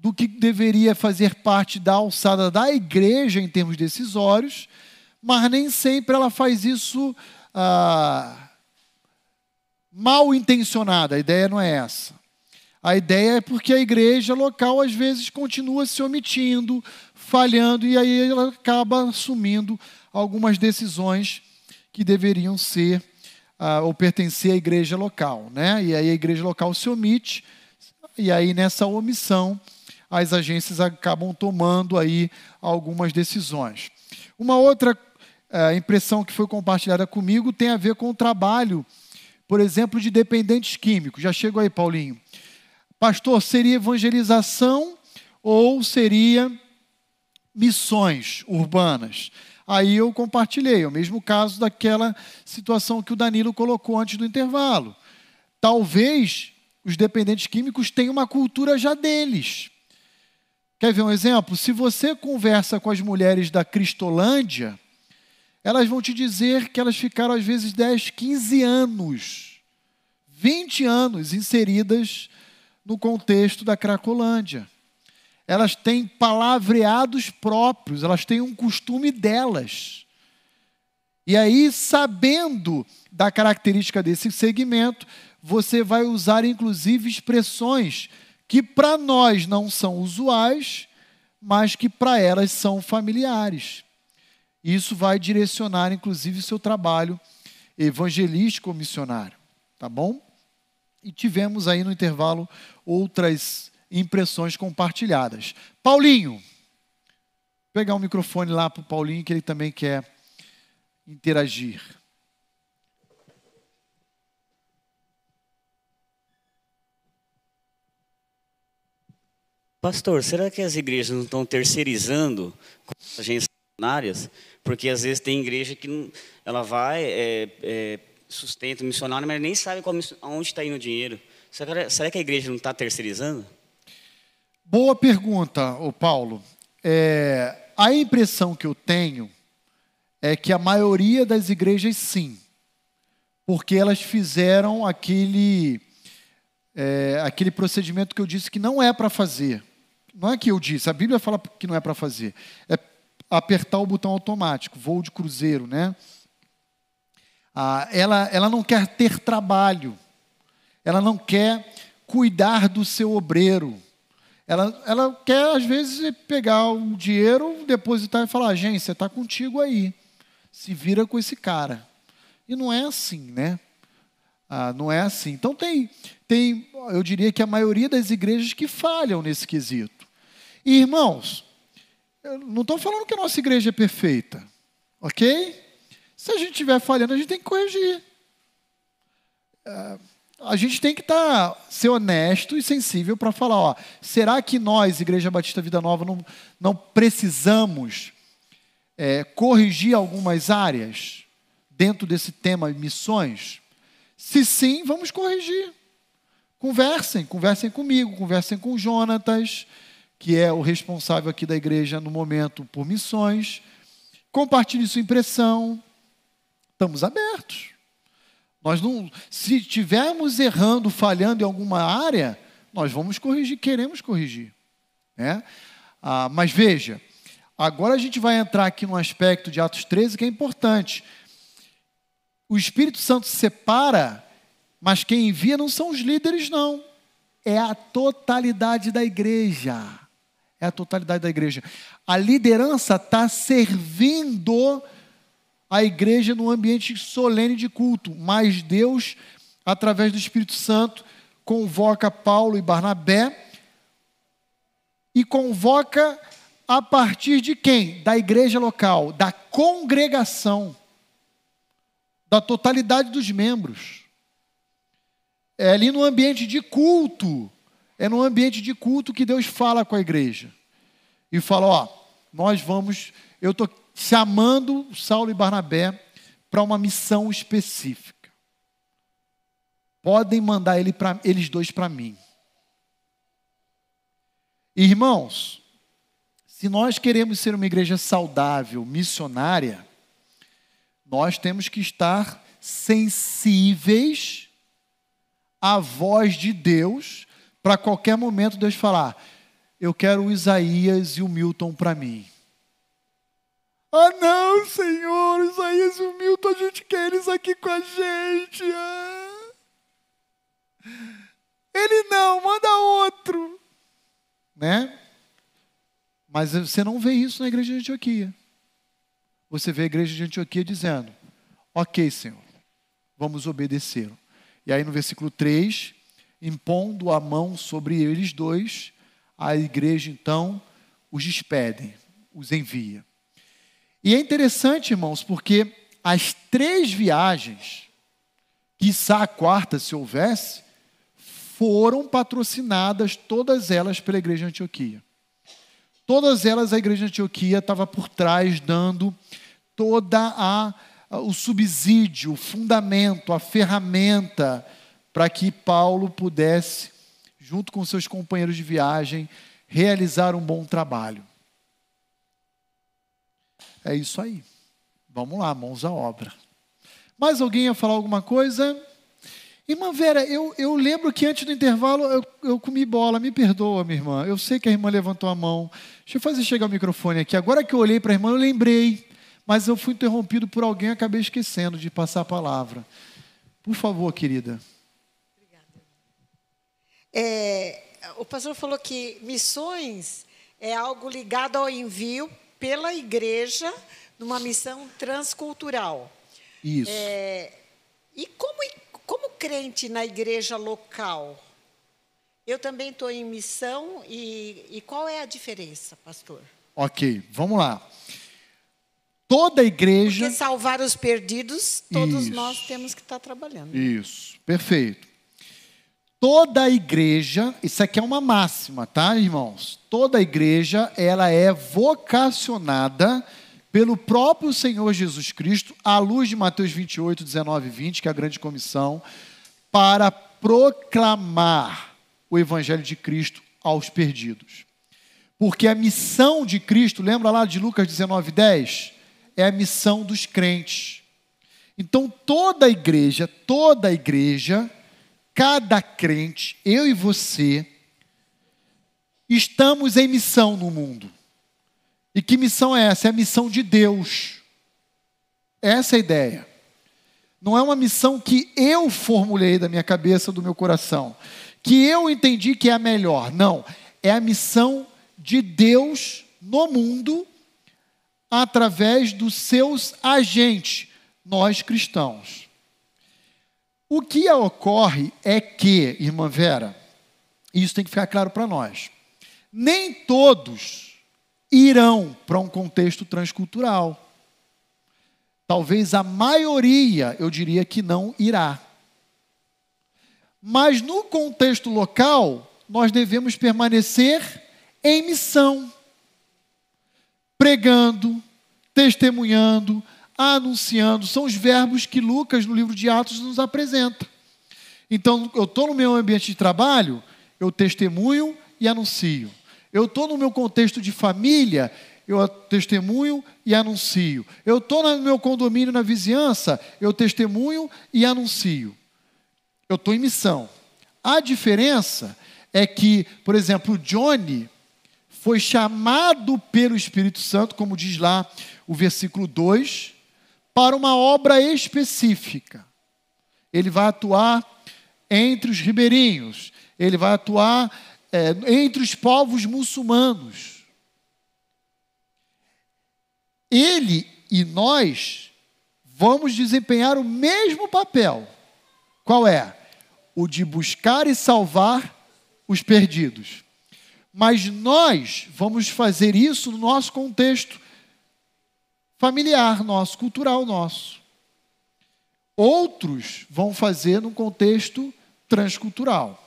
do que deveria fazer parte da alçada da igreja em termos decisórios, mas nem sempre ela faz isso ah, mal intencionada. A ideia não é essa. A ideia é porque a igreja local às vezes continua se omitindo, falhando, e aí ela acaba assumindo algumas decisões que deveriam ser ah, ou pertencer à igreja local. Né? E aí a igreja local se omite, e aí nessa omissão as agências acabam tomando aí algumas decisões. Uma outra ah, impressão que foi compartilhada comigo tem a ver com o trabalho, por exemplo, de dependentes químicos. Já chegou aí, Paulinho. Pastor, seria evangelização ou seria missões urbanas? Aí eu compartilhei, o mesmo caso daquela situação que o Danilo colocou antes do intervalo. Talvez os dependentes químicos tenham uma cultura já deles. Quer ver um exemplo? Se você conversa com as mulheres da Cristolândia, elas vão te dizer que elas ficaram às vezes 10, 15 anos, 20 anos inseridas no contexto da Cracolândia elas têm palavreados próprios, elas têm um costume delas. E aí, sabendo da característica desse segmento, você vai usar inclusive expressões que para nós não são usuais, mas que para elas são familiares. Isso vai direcionar inclusive o seu trabalho evangelístico missionário, tá bom? E tivemos aí no intervalo outras impressões compartilhadas. Paulinho, vou pegar o um microfone lá para o Paulinho, que ele também quer interagir. Pastor, será que as igrejas não estão terceirizando agências missionárias? Porque às vezes tem igreja que não, ela vai, é, é, sustenta o missionário, mas nem sabe qual, onde está indo o dinheiro. Será, será que a igreja não está terceirizando? Boa pergunta, o Paulo. É, a impressão que eu tenho é que a maioria das igrejas sim, porque elas fizeram aquele é, aquele procedimento que eu disse que não é para fazer. Não é que eu disse, a Bíblia fala que não é para fazer. É apertar o botão automático, voo de cruzeiro, né? Ah, ela, ela não quer ter trabalho, ela não quer cuidar do seu obreiro ela, ela quer, às vezes, pegar o dinheiro, depositar e falar: agência, está contigo aí. Se vira com esse cara. E não é assim, né? Ah, não é assim. Então, tem, tem, eu diria que a maioria das igrejas que falham nesse quesito. E, irmãos, não estou falando que a nossa igreja é perfeita. Ok? Se a gente estiver falhando, a gente tem que corrigir. É, a gente tem que estar, tá, ser honesto e sensível para falar, ó, será que nós, Igreja Batista Vida Nova, não, não precisamos é, corrigir algumas áreas dentro desse tema missões? Se sim, vamos corrigir. Conversem, conversem comigo, conversem com o Jonatas, que é o responsável aqui da igreja no momento por missões. Compartilhe sua impressão. Estamos abertos. Nós não, se estivermos errando, falhando em alguma área, nós vamos corrigir, queremos corrigir. Né? Ah, mas veja, agora a gente vai entrar aqui no aspecto de Atos 13 que é importante. O Espírito Santo separa, mas quem envia não são os líderes, não. É a totalidade da igreja. É a totalidade da igreja. A liderança está servindo a igreja no ambiente solene de culto, mas Deus, através do Espírito Santo, convoca Paulo e Barnabé e convoca a partir de quem? Da igreja local, da congregação, da totalidade dos membros. É ali no ambiente de culto, é no ambiente de culto que Deus fala com a igreja. E fala: Ó, nós vamos, eu estou chamando Saulo e Barnabé para uma missão específica. Podem mandar ele pra, eles dois para mim. Irmãos, se nós queremos ser uma igreja saudável, missionária, nós temos que estar sensíveis à voz de Deus, para qualquer momento Deus falar: Eu quero o Isaías e o Milton para mim. Ah, não, Senhor, Isaías e o Milton, a gente quer eles aqui com a gente. Ah. Ele não, manda outro. Né? Mas você não vê isso na igreja de Antioquia. Você vê a igreja de Antioquia dizendo: Ok, Senhor, vamos obedecer. E aí no versículo 3, impondo a mão sobre eles dois, a igreja então os despede, os envia. E é interessante, irmãos, porque as três viagens, quiçá a quarta, se houvesse, foram patrocinadas, todas elas, pela igreja de Antioquia. Todas elas, a igreja de Antioquia estava por trás, dando toda a o subsídio, o fundamento, a ferramenta para que Paulo pudesse, junto com seus companheiros de viagem, realizar um bom trabalho. É isso aí. Vamos lá, mãos à obra. Mais alguém ia falar alguma coisa? Irmã Vera, eu, eu lembro que antes do intervalo eu, eu comi bola, me perdoa, minha irmã. Eu sei que a irmã levantou a mão. Deixa eu fazer chegar o microfone aqui. Agora que eu olhei para a irmã, eu lembrei, mas eu fui interrompido por alguém acabei esquecendo de passar a palavra. Por favor, querida. É, o pastor falou que missões é algo ligado ao envio pela igreja numa missão transcultural. Isso. É, e como, como crente na igreja local, eu também estou em missão e, e qual é a diferença, pastor? Ok, vamos lá. Toda igreja. Porque salvar os perdidos, todos Isso. nós temos que estar trabalhando. Isso, perfeito. Toda igreja, isso aqui é uma máxima, tá, irmãos? Toda igreja, ela é vocacionada pelo próprio Senhor Jesus Cristo, à luz de Mateus 28, 19 e 20, que é a grande comissão, para proclamar o evangelho de Cristo aos perdidos. Porque a missão de Cristo, lembra lá de Lucas 19, 10? É a missão dos crentes. Então toda a igreja, toda a igreja, cada crente, eu e você, estamos em missão no mundo. E que missão é essa? É a missão de Deus. Essa é a ideia. Não é uma missão que eu formulei da minha cabeça, do meu coração, que eu entendi que é a melhor. Não. É a missão de Deus no mundo através dos seus agentes, nós cristãos. O que ocorre é que, irmã Vera, isso tem que ficar claro para nós, nem todos irão para um contexto transcultural. Talvez a maioria, eu diria que não irá. Mas no contexto local, nós devemos permanecer em missão, pregando, testemunhando, anunciando. São os verbos que Lucas, no livro de Atos, nos apresenta. Então, eu estou no meu ambiente de trabalho, eu testemunho e anuncio. Eu estou no meu contexto de família, eu testemunho e anuncio. Eu estou no meu condomínio, na vizinhança, eu testemunho e anuncio. Eu estou em missão. A diferença é que, por exemplo, Johnny foi chamado pelo Espírito Santo, como diz lá o versículo 2, para uma obra específica. Ele vai atuar entre os ribeirinhos, ele vai atuar é, entre os povos muçulmanos. Ele e nós vamos desempenhar o mesmo papel. Qual é? O de buscar e salvar os perdidos. Mas nós vamos fazer isso no nosso contexto familiar nosso, cultural nosso. Outros vão fazer no contexto transcultural.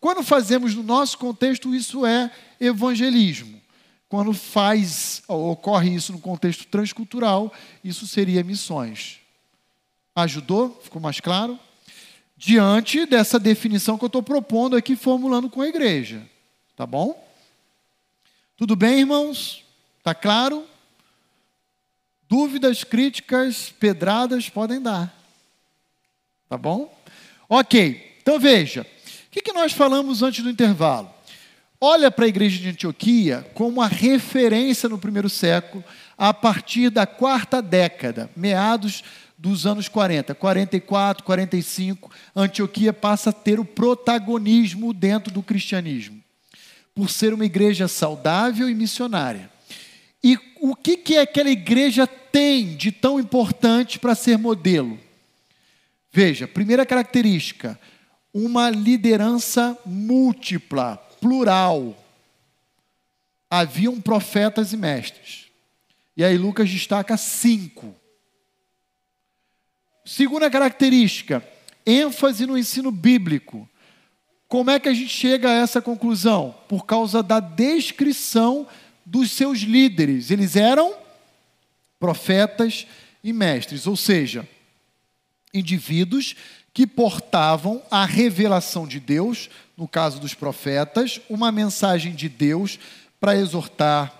Quando fazemos no nosso contexto, isso é evangelismo. Quando faz, ocorre isso no contexto transcultural, isso seria missões. Ajudou? Ficou mais claro? Diante dessa definição que eu estou propondo aqui, formulando com a igreja. Tá bom? Tudo bem, irmãos? Tá claro? Dúvidas, críticas, pedradas podem dar. Tá bom? Ok, então veja. O que, que nós falamos antes do intervalo? Olha para a igreja de Antioquia como uma referência no primeiro século, a partir da quarta década, meados dos anos 40, 44, 45, Antioquia passa a ter o protagonismo dentro do cristianismo, por ser uma igreja saudável e missionária. E o que, que aquela igreja tem de tão importante para ser modelo? Veja, primeira característica, uma liderança múltipla, plural. Haviam profetas e mestres. E aí Lucas destaca cinco. Segunda característica, ênfase no ensino bíblico. Como é que a gente chega a essa conclusão? Por causa da descrição dos seus líderes. Eles eram profetas e mestres, ou seja, indivíduos que portavam a revelação de Deus, no caso dos profetas, uma mensagem de Deus para exortar,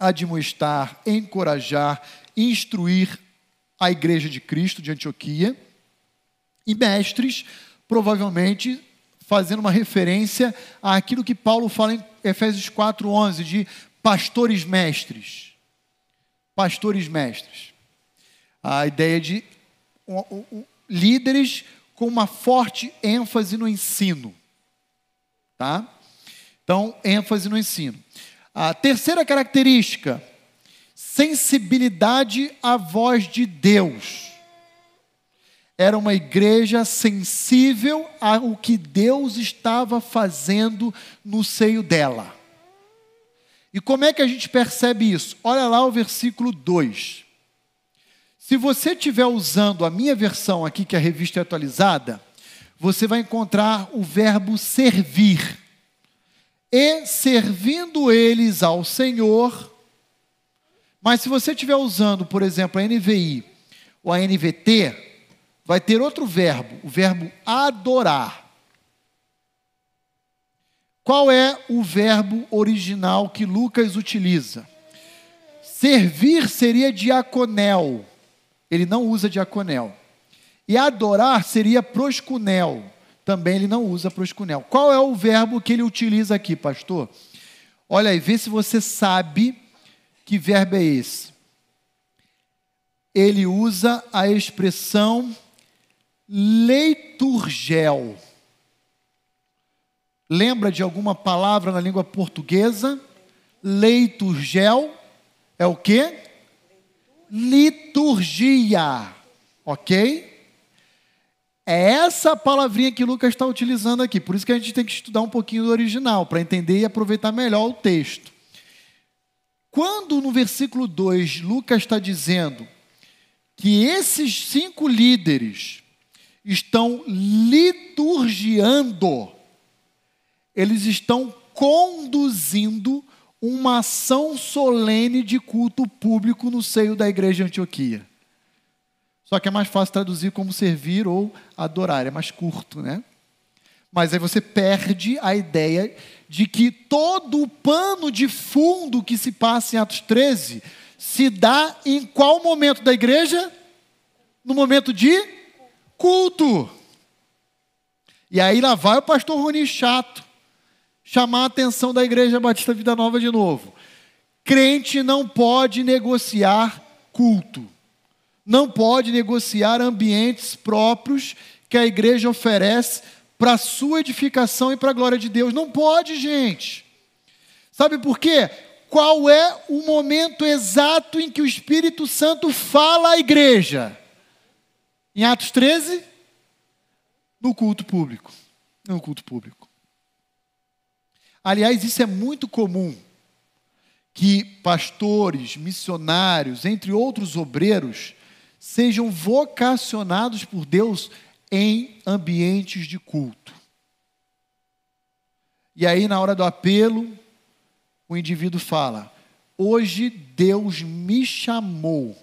admoestar, encorajar, instruir a igreja de Cristo de Antioquia, e mestres, provavelmente fazendo uma referência àquilo que Paulo fala em Efésios 4:11 de pastores mestres. Pastores mestres. A ideia de líderes com uma forte ênfase no ensino. Tá? Então, ênfase no ensino. A terceira característica, sensibilidade à voz de Deus. Era uma igreja sensível ao que Deus estava fazendo no seio dela. E como é que a gente percebe isso? Olha lá o versículo 2. Se você estiver usando a minha versão aqui, que é a revista é atualizada, você vai encontrar o verbo servir. E servindo eles ao Senhor. Mas se você estiver usando, por exemplo, a NVI ou a NVT, vai ter outro verbo, o verbo adorar. Qual é o verbo original que Lucas utiliza? Servir seria diaconel ele não usa diaconel. E adorar seria proscunel. Também ele não usa proscunel. Qual é o verbo que ele utiliza aqui, pastor? Olha aí, vê se você sabe que verbo é esse. Ele usa a expressão leiturgel. Lembra de alguma palavra na língua portuguesa? Leiturgel é o quê? liturgia. Ok? É essa palavrinha que Lucas está utilizando aqui. Por isso que a gente tem que estudar um pouquinho do original, para entender e aproveitar melhor o texto. Quando no versículo 2 Lucas está dizendo que esses cinco líderes estão liturgiando, eles estão conduzindo uma ação solene de culto público no seio da igreja de Antioquia. Só que é mais fácil traduzir como servir ou adorar, é mais curto, né? Mas aí você perde a ideia de que todo o pano de fundo que se passa em Atos 13 se dá em qual momento da igreja? No momento de culto. E aí lá vai o pastor Rony Chato chamar a atenção da igreja Batista Vida Nova de novo. Crente não pode negociar culto. Não pode negociar ambientes próprios que a igreja oferece para sua edificação e para a glória de Deus. Não pode, gente. Sabe por quê? Qual é o momento exato em que o Espírito Santo fala à igreja? Em Atos 13? No culto público. No culto público. Aliás, isso é muito comum que pastores, missionários, entre outros obreiros, sejam vocacionados por Deus em ambientes de culto. E aí, na hora do apelo, o indivíduo fala: Hoje Deus me chamou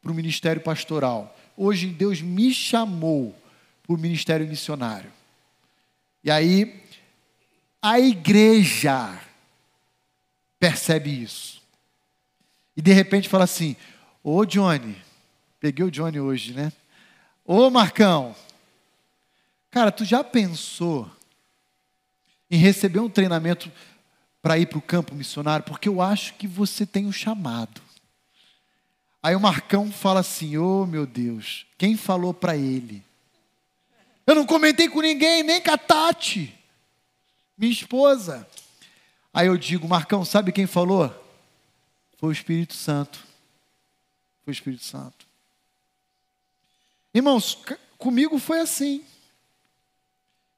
para o ministério pastoral. Hoje Deus me chamou para o ministério missionário. E aí, a igreja percebe isso. E de repente fala assim: Ô Johnny, peguei o Johnny hoje, né? Ô Marcão, cara, tu já pensou em receber um treinamento para ir para o campo missionário? Porque eu acho que você tem um chamado. Aí o Marcão fala assim: Ô oh, meu Deus, quem falou para ele? Eu não comentei com ninguém, nem com a Tati, minha esposa. Aí eu digo: Marcão, sabe quem falou? Foi o Espírito Santo. Foi o Espírito Santo. Irmãos, comigo foi assim.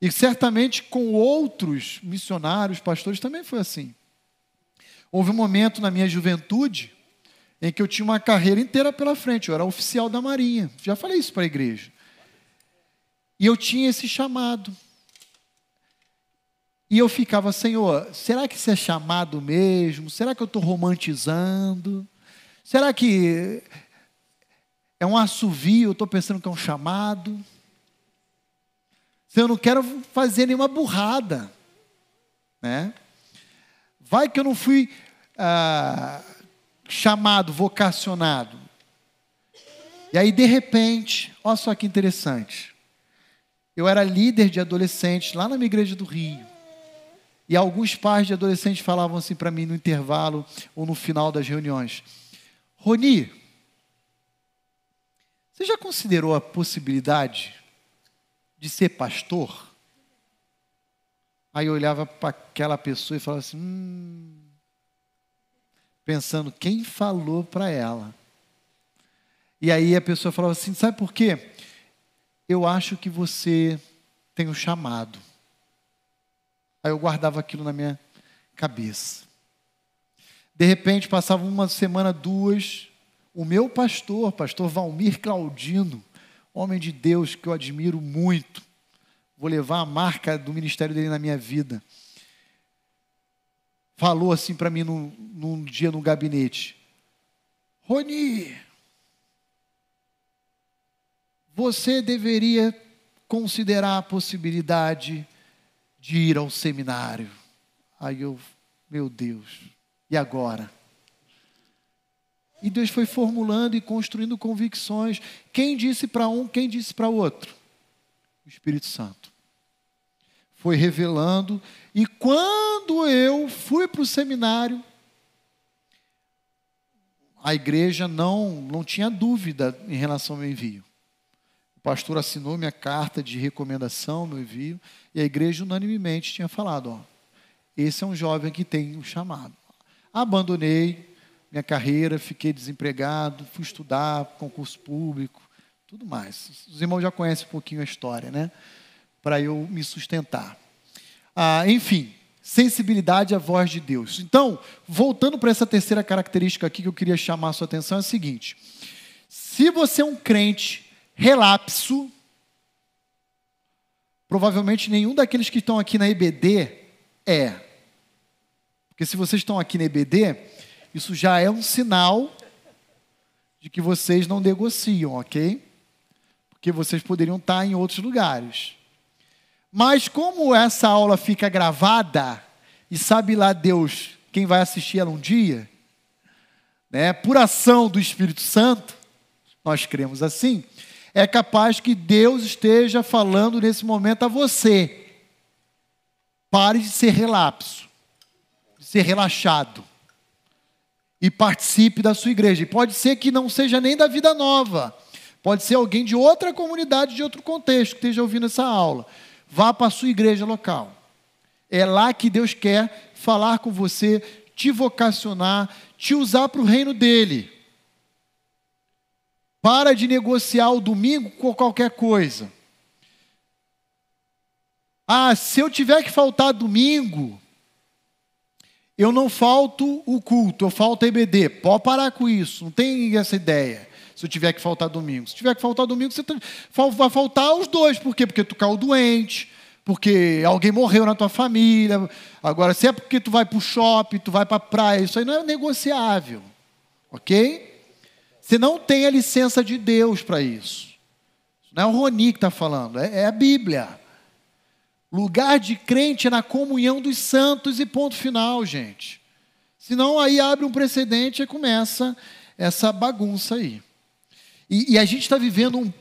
E certamente com outros missionários, pastores, também foi assim. Houve um momento na minha juventude em que eu tinha uma carreira inteira pela frente, eu era oficial da Marinha. Já falei isso para a igreja. E eu tinha esse chamado. E eu ficava, Senhor, será que isso é chamado mesmo? Será que eu estou romantizando? Será que é um assovio, eu estou pensando que é um chamado. Se eu não quero fazer nenhuma burrada, né? Vai que eu não fui ah, chamado, vocacionado. E aí, de repente, olha só que interessante. Eu era líder de adolescentes lá na minha igreja do Rio. E alguns pais de adolescentes falavam assim para mim no intervalo ou no final das reuniões: Roni, você já considerou a possibilidade de ser pastor? Aí eu olhava para aquela pessoa e falava assim, hum, pensando quem falou para ela. E aí a pessoa falava assim, sabe por quê? Eu acho que você tem um chamado. Aí eu guardava aquilo na minha cabeça. De repente passava uma semana, duas, o meu pastor, pastor Valmir Claudino, homem de Deus que eu admiro muito, vou levar a marca do ministério dele na minha vida, falou assim para mim num, num dia no gabinete: Roni, você deveria considerar a possibilidade de ir ao seminário. Aí eu, meu Deus, e agora? E Deus foi formulando e construindo convicções. Quem disse para um, quem disse para outro? O Espírito Santo. Foi revelando. E quando eu fui para o seminário, a igreja não, não tinha dúvida em relação ao meu envio. O pastor assinou minha carta de recomendação, meu envio, e a igreja unanimemente tinha falado: ó, esse é um jovem que tem um chamado. Abandonei, minha carreira, fiquei desempregado, fui estudar, concurso público, tudo mais. Os irmãos já conhecem um pouquinho a história, né? Para eu me sustentar. Ah, enfim, sensibilidade à voz de Deus. Então, voltando para essa terceira característica aqui que eu queria chamar a sua atenção, é a seguinte: Se você é um crente relapso, provavelmente nenhum daqueles que estão aqui na EBD é. Porque se vocês estão aqui na EBD, isso já é um sinal de que vocês não negociam, ok? Porque vocês poderiam estar em outros lugares. Mas como essa aula fica gravada, e sabe lá Deus quem vai assistir ela um dia, né, por ação do Espírito Santo, nós cremos assim, é capaz que Deus esteja falando nesse momento a você. Pare de ser relapso, de ser relaxado. E participe da sua igreja. E pode ser que não seja nem da vida nova. Pode ser alguém de outra comunidade, de outro contexto, que esteja ouvindo essa aula. Vá para a sua igreja local. É lá que Deus quer falar com você, te vocacionar, te usar para o reino dele. Para de negociar o domingo com qualquer coisa. Ah, se eu tiver que faltar domingo, eu não falto o culto, eu falto EBD. Pode parar com isso, não tem essa ideia. Se eu tiver que faltar domingo. Se tiver que faltar domingo, você vai faltar os dois. Por quê? Porque tu caiu doente, porque alguém morreu na tua família. Agora, se é porque tu vai para o shopping, tu vai para a praia, isso aí não é negociável. Ok? Você não tem a licença de Deus para isso. Não é o Roni que está falando, é, é a Bíblia. Lugar de crente é na comunhão dos santos e ponto final, gente. Senão aí abre um precedente e começa essa bagunça aí. E, e a gente está vivendo um.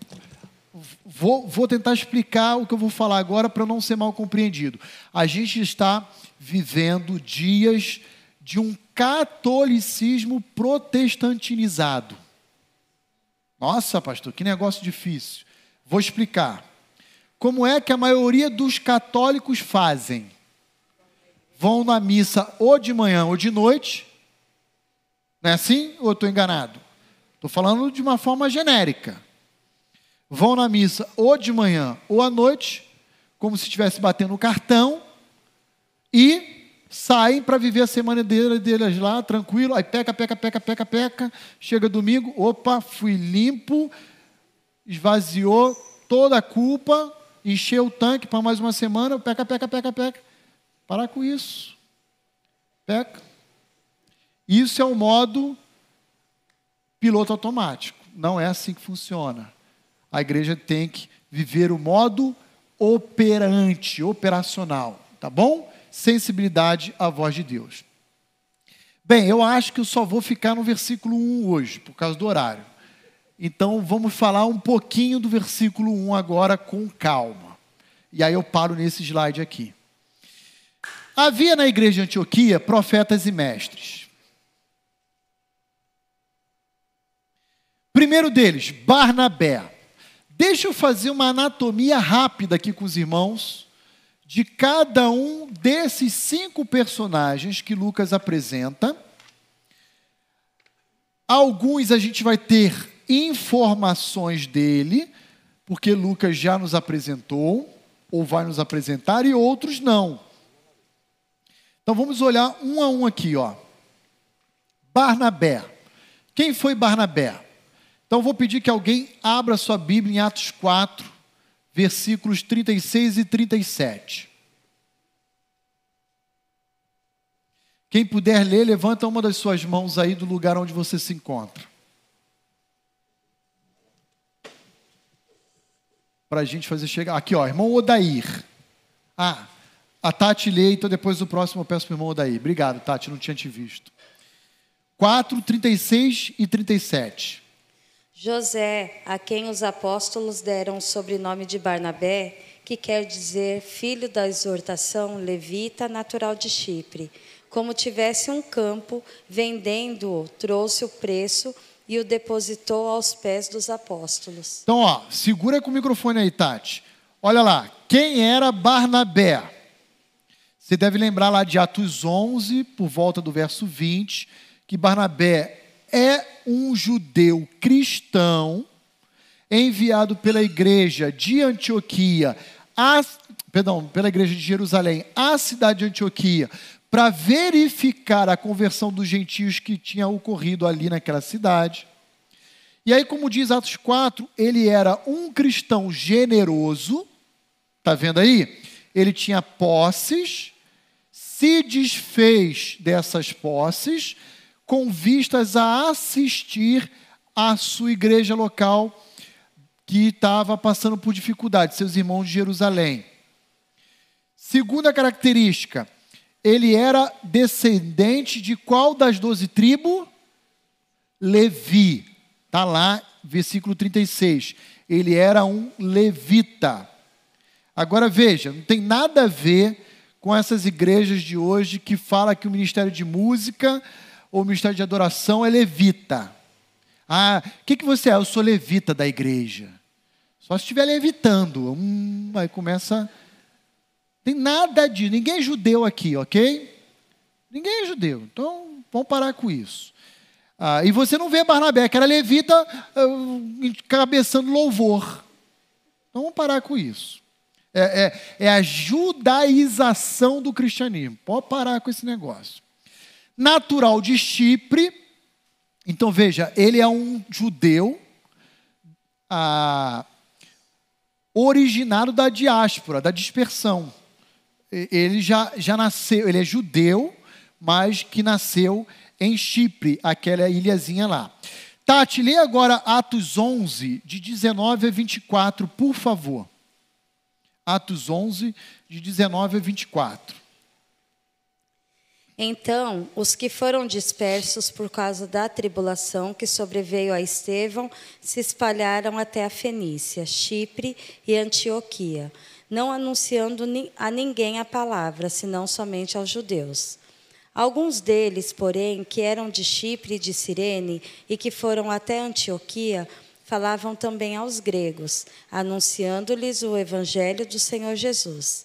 Vou, vou tentar explicar o que eu vou falar agora para não ser mal compreendido. A gente está vivendo dias de um catolicismo protestantinizado. Nossa, pastor, que negócio difícil. Vou explicar. Como é que a maioria dos católicos fazem? Vão na missa ou de manhã ou de noite. Não é assim? Ou estou enganado? Estou falando de uma forma genérica. Vão na missa ou de manhã ou à noite, como se estivesse batendo o cartão, e saem para viver a semana deles lá, tranquilo, aí peca, peca, peca, peca, peca, chega domingo, opa, fui limpo, esvaziou toda a culpa, encheu o tanque para mais uma semana, peca, peca, peca, peca. Parar com isso. Peca. Isso é o modo piloto automático. Não é assim que funciona. A igreja tem que viver o modo operante, operacional, tá bom? sensibilidade à voz de Deus. Bem, eu acho que eu só vou ficar no versículo 1 hoje, por causa do horário. Então vamos falar um pouquinho do versículo 1 agora com calma. E aí eu paro nesse slide aqui. Havia na igreja de Antioquia profetas e mestres. Primeiro deles, Barnabé. Deixa eu fazer uma anatomia rápida aqui com os irmãos de cada um desses cinco personagens que Lucas apresenta. Alguns a gente vai ter informações dele, porque Lucas já nos apresentou, ou vai nos apresentar, e outros não. Então vamos olhar um a um aqui, ó. Barnabé. Quem foi Barnabé? Então vou pedir que alguém abra sua Bíblia em Atos 4, versículos 36 e 37. Quem puder ler, levanta uma das suas mãos aí do lugar onde você se encontra. Para a gente fazer chegar. Aqui, ó, irmão Odair. Ah, a Tati lê, então depois do próximo eu peço para o irmão Odair. Obrigado, Tati, não tinha te visto. 4, 36 e 37. José, a quem os apóstolos deram o sobrenome de Barnabé, que quer dizer filho da exortação, levita, natural de Chipre, como tivesse um campo, vendendo-o, trouxe o preço e o depositou aos pés dos apóstolos. Então, ó, segura com o microfone aí, Tati. Olha lá, quem era Barnabé? Você deve lembrar lá de Atos 11, por volta do verso 20, que Barnabé é um judeu cristão enviado pela igreja de Antioquia, a, perdão, pela igreja de Jerusalém, à cidade de Antioquia, para verificar a conversão dos gentios que tinha ocorrido ali naquela cidade. E aí, como diz Atos 4, ele era um cristão generoso, tá vendo aí? Ele tinha posses, se desfez dessas posses com vistas a assistir a sua igreja local que estava passando por dificuldade, seus irmãos de Jerusalém. Segunda característica, ele era descendente de qual das doze tribos? Levi. Está lá, versículo 36. Ele era um levita. Agora veja, não tem nada a ver com essas igrejas de hoje que fala que o ministério de música ou o ministério de adoração é levita. Ah, o que, que você é? Eu sou levita da igreja. Só se estiver levitando. Hum, aí começa. Tem nada disso. Ninguém é judeu aqui, ok? Ninguém é judeu. Então, vamos parar com isso. Ah, e você não vê Barnabé, que era levita, uh, encabeçando louvor. Então vamos parar com isso. É, é, é, a judaização do cristianismo. Pode parar com esse negócio. Natural de Chipre. Então veja, ele é um judeu ah, originado da diáspora, da dispersão. Ele já, já nasceu, ele é judeu, mas que nasceu em Chipre, aquela ilhazinha lá. Tati, lê agora Atos 11, de 19 a 24, por favor. Atos 11, de 19 a 24. Então, os que foram dispersos por causa da tribulação que sobreveio a Estevão se espalharam até a Fenícia, Chipre e Antioquia, não anunciando a ninguém a palavra, senão somente aos judeus. Alguns deles, porém, que eram de Chipre e de Cirene e que foram até Antioquia, falavam também aos gregos, anunciando-lhes o evangelho do Senhor Jesus.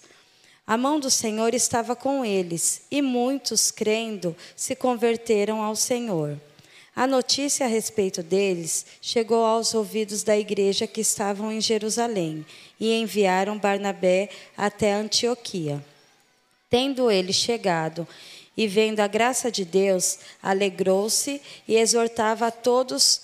A mão do Senhor estava com eles, e muitos, crendo, se converteram ao Senhor. A notícia a respeito deles chegou aos ouvidos da igreja que estavam em Jerusalém, e enviaram Barnabé até Antioquia. Tendo ele chegado e vendo a graça de Deus, alegrou-se e exortava a todos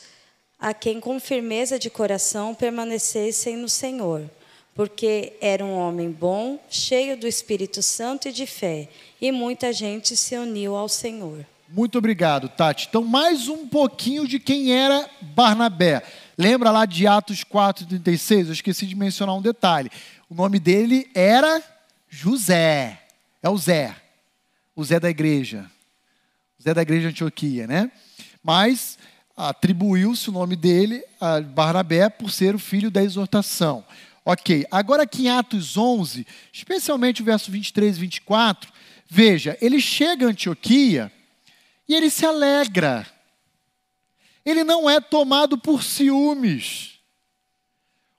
a quem com firmeza de coração permanecessem no Senhor, porque era um homem bom, cheio do Espírito Santo e de fé, e muita gente se uniu ao Senhor. Muito obrigado, Tati. Então, mais um pouquinho de quem era Barnabé. Lembra lá de Atos 4,36? Eu esqueci de mencionar um detalhe. O nome dele era José. É o Zé o Zé da igreja. O Zé da igreja de Antioquia, né? Mas atribuiu-se o nome dele a Barnabé por ser o filho da exortação. Ok, agora aqui em Atos 11, especialmente o verso 23 e 24, veja, ele chega a Antioquia e ele se alegra. Ele não é tomado por ciúmes.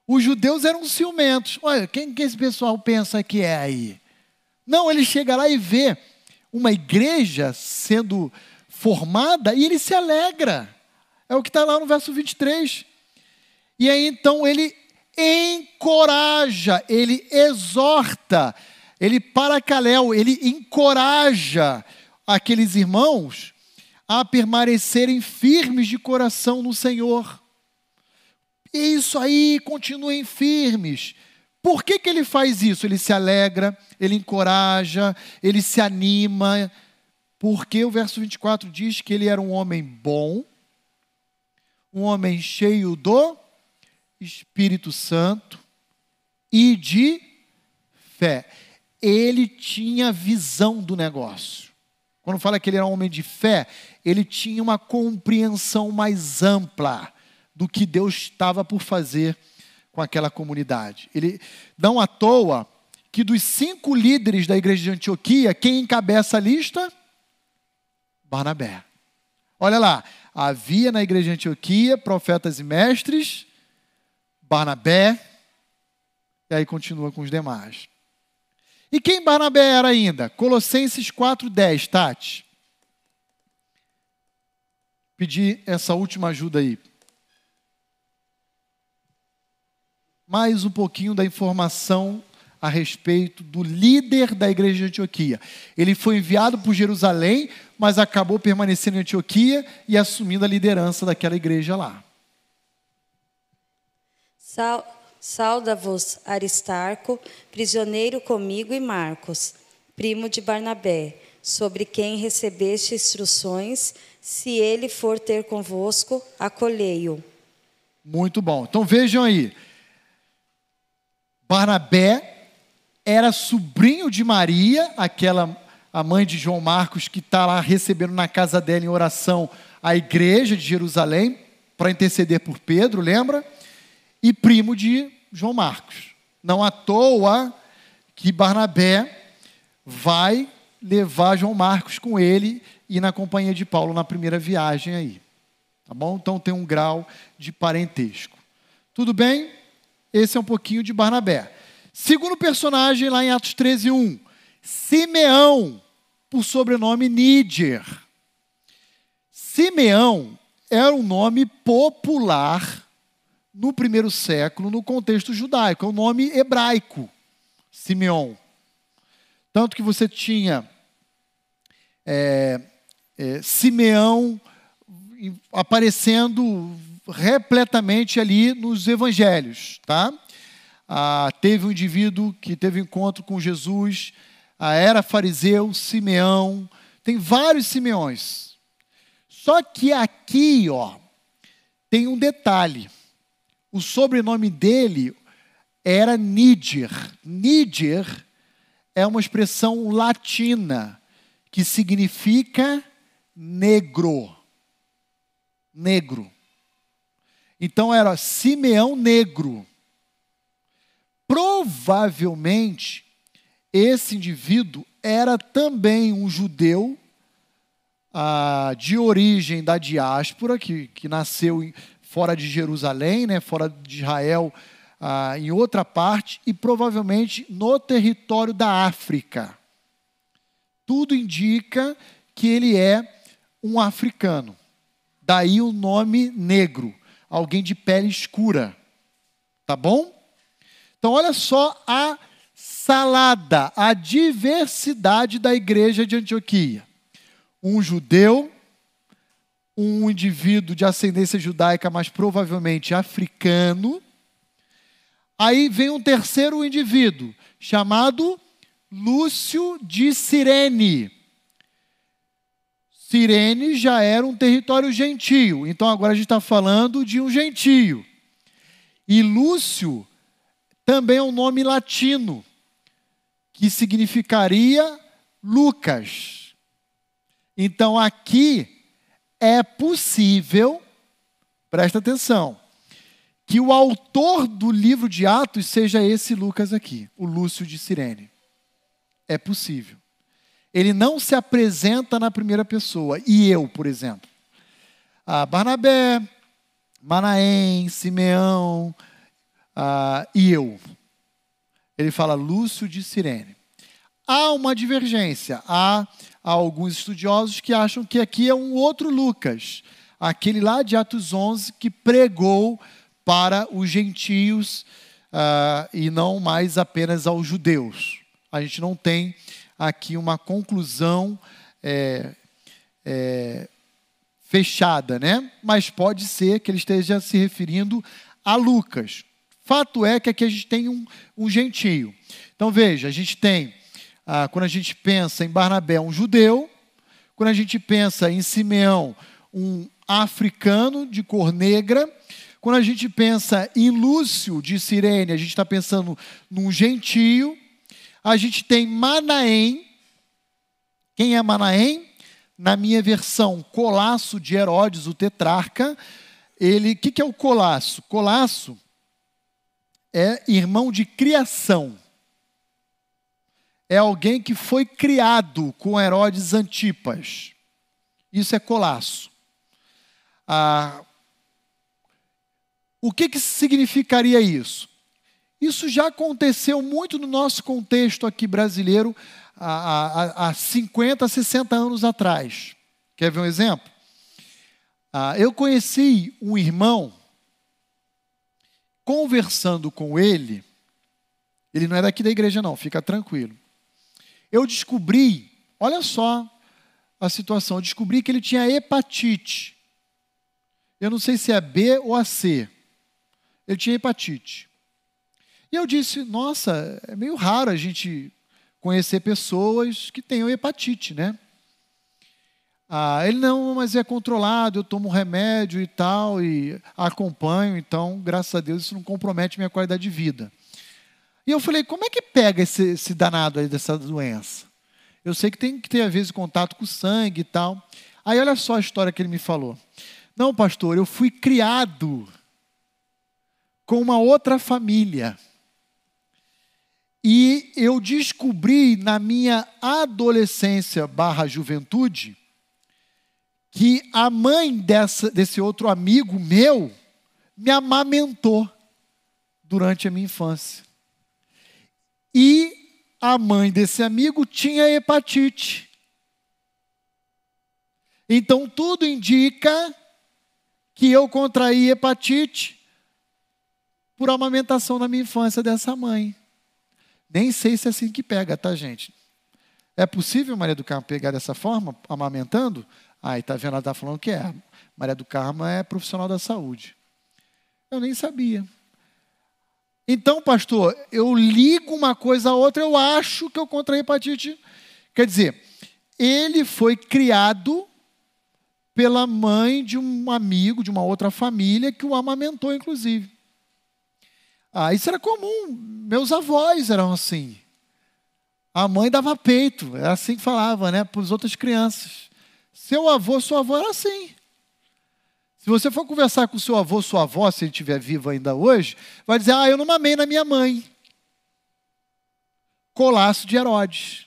Os judeus eram ciumentos. Olha, quem que esse pessoal pensa que é aí? Não, ele chega lá e vê uma igreja sendo formada e ele se alegra. É o que está lá no verso 23. E aí então ele encoraja, ele exorta, ele paracaléu, ele encoraja aqueles irmãos a permanecerem firmes de coração no Senhor. E isso aí, continuem firmes. Por que, que ele faz isso? Ele se alegra, ele encoraja, ele se anima, porque o verso 24 diz que ele era um homem bom, um homem cheio do Espírito Santo e de fé. Ele tinha visão do negócio. Quando fala que ele era um homem de fé, ele tinha uma compreensão mais ampla do que Deus estava por fazer com aquela comunidade. Ele não à toa que dos cinco líderes da igreja de Antioquia, quem encabeça a lista? Barnabé. Olha lá, havia na igreja de Antioquia profetas e mestres, Barnabé, e aí continua com os demais. E quem Barnabé era ainda? Colossenses 4,10, Tati. Pedir essa última ajuda aí. mais um pouquinho da informação a respeito do líder da igreja de Antioquia. Ele foi enviado por Jerusalém, mas acabou permanecendo em Antioquia e assumindo a liderança daquela igreja lá. Sal- Sauda-vos Aristarco, prisioneiro comigo, e Marcos, primo de Barnabé, sobre quem recebeste instruções, se ele for ter convosco, acolhei-o. Muito bom. Então vejam aí. Barnabé era sobrinho de Maria, aquela a mãe de João Marcos que está lá recebendo na casa dela em oração a igreja de Jerusalém para interceder por Pedro, lembra? E primo de João Marcos. Não à toa que Barnabé vai levar João Marcos com ele e na companhia de Paulo na primeira viagem aí. Tá bom? Então tem um grau de parentesco. Tudo bem? Esse é um pouquinho de Barnabé. Segundo personagem lá em Atos 13, 1. Simeão, por sobrenome Níger. Simeão era um nome popular no primeiro século, no contexto judaico. É um nome hebraico, Simeão. Tanto que você tinha é, é, Simeão aparecendo repletamente ali nos evangelhos, tá? Ah, teve um indivíduo que teve encontro com Jesus, era fariseu, Simeão, tem vários Simeões. Só que aqui, ó, tem um detalhe. O sobrenome dele era Níger. Níger é uma expressão latina que significa negro. Negro. Então era Simeão negro. Provavelmente esse indivíduo era também um judeu ah, de origem da diáspora, que, que nasceu em, fora de Jerusalém, né, fora de Israel, ah, em outra parte, e provavelmente no território da África. Tudo indica que ele é um africano. Daí o nome negro, alguém de pele escura. Tá bom? Então, olha só a salada, a diversidade da igreja de Antioquia. Um judeu, um indivíduo de ascendência judaica, mas provavelmente africano. Aí vem um terceiro indivíduo, chamado Lúcio de Cirene. Cirene já era um território gentio, então agora a gente está falando de um gentio. E Lúcio também é um nome latino, que significaria Lucas. Então aqui é possível, presta atenção, que o autor do livro de Atos seja esse Lucas aqui, o Lúcio de Cirene. É possível. Ele não se apresenta na primeira pessoa. E eu, por exemplo. Ah, Barnabé, Manaém, Simeão ah, e eu. Ele fala Lúcio de Cirene. Há uma divergência. Há, há alguns estudiosos que acham que aqui é um outro Lucas. Aquele lá de Atos 11 que pregou para os gentios ah, e não mais apenas aos judeus. A gente não tem aqui uma conclusão é, é, fechada, né? Mas pode ser que ele esteja se referindo a Lucas. Fato é que aqui a gente tem um, um gentio. Então veja, a gente tem, ah, quando a gente pensa em Barnabé, um judeu, quando a gente pensa em Simeão, um africano de cor negra, quando a gente pensa em Lúcio de Cirene, a gente está pensando num gentio, a gente tem Manaém. Quem é Manaém? Na minha versão, Colasso de Herodes, o tetrarca. Ele, o que, que é o Colasso? Colasso é irmão de criação. É alguém que foi criado com Herodes Antipas. Isso é Colasso. Ah, o que, que significaria isso? Isso já aconteceu muito no nosso contexto aqui brasileiro há, há, há 50, 60 anos atrás. Quer ver um exemplo? Ah, eu conheci um irmão, conversando com ele, ele não é daqui da igreja, não, fica tranquilo. Eu descobri, olha só a situação, eu descobri que ele tinha hepatite. Eu não sei se é B ou a C. ele tinha hepatite. E eu disse: Nossa, é meio raro a gente conhecer pessoas que tenham hepatite, né? Ah, ele não, mas é controlado, eu tomo remédio e tal, e acompanho, então, graças a Deus, isso não compromete minha qualidade de vida. E eu falei, como é que pega esse, esse danado aí dessa doença? Eu sei que tem que ter, às vezes, contato com sangue e tal. Aí, olha só a história que ele me falou. Não, pastor, eu fui criado com uma outra família. E eu descobri na minha adolescência barra juventude que a mãe dessa, desse outro amigo meu me amamentou durante a minha infância. E a mãe desse amigo tinha hepatite. Então tudo indica que eu contraí hepatite por amamentação na minha infância dessa mãe. Nem sei se é assim que pega, tá, gente? É possível Maria do Carmo pegar dessa forma, amamentando? Aí, tá vendo? Ela está falando que é. Maria do Carmo é profissional da saúde. Eu nem sabia. Então, pastor, eu ligo uma coisa a outra, eu acho que eu contraí hepatite. Quer dizer, ele foi criado pela mãe de um amigo, de uma outra família, que o amamentou, inclusive. Ah, isso era comum. Meus avós eram assim. A mãe dava peito, era assim que falava, né, para as outras crianças. Seu avô, sua avó era assim. Se você for conversar com seu avô, sua avó, se ele estiver vivo ainda hoje, vai dizer: Ah, eu não mamei na minha mãe. Colasso de Herodes.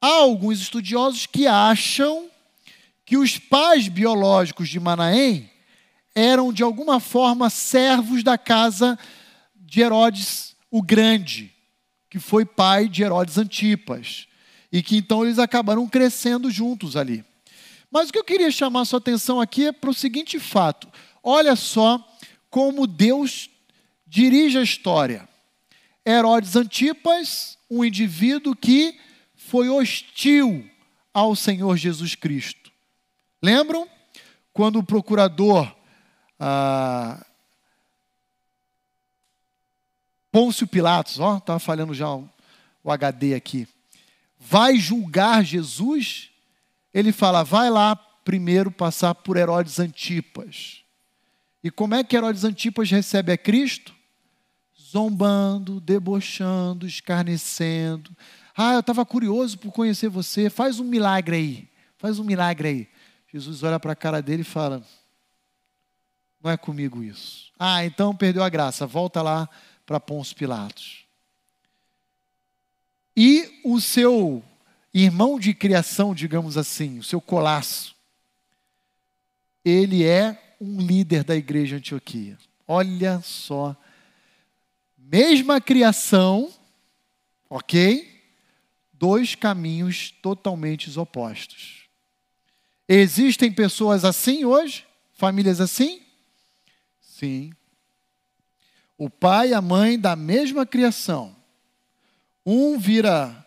Há alguns estudiosos que acham que os pais biológicos de Manaém eram de alguma forma servos da casa de Herodes o Grande, que foi pai de Herodes Antipas, e que então eles acabaram crescendo juntos ali. Mas o que eu queria chamar sua atenção aqui é para o seguinte fato: olha só como Deus dirige a história. Herodes Antipas, um indivíduo que foi hostil ao Senhor Jesus Cristo. Lembram? Quando o procurador ah, Pôncio Pilatos, ó, estava falhando já o HD aqui, vai julgar Jesus, ele fala, vai lá primeiro passar por Herodes Antipas. E como é que Herodes Antipas recebe a Cristo? Zombando, debochando, escarnecendo. Ah, eu estava curioso por conhecer você, faz um milagre aí, faz um milagre aí. Jesus olha para a cara dele e fala: não é comigo isso. Ah, então perdeu a graça. Volta lá para Pôncio Pilatos. E o seu irmão de criação, digamos assim, o seu colasso, ele é um líder da igreja Antioquia. Olha só. Mesma criação, ok? Dois caminhos totalmente opostos. Existem pessoas assim hoje? Famílias assim? Sim. O pai e a mãe da mesma criação. Um vira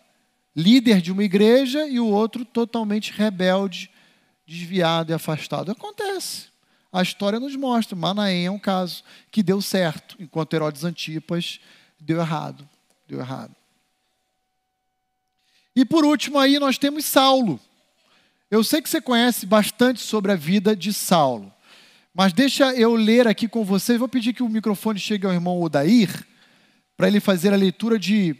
líder de uma igreja e o outro totalmente rebelde, desviado e afastado. Acontece. A história nos mostra. Manaém é um caso que deu certo, enquanto Herodes Antipas deu errado. Deu errado. E por último aí nós temos Saulo. Eu sei que você conhece bastante sobre a vida de Saulo. Mas deixa eu ler aqui com vocês. Vou pedir que o microfone chegue ao irmão Odair, para ele fazer a leitura de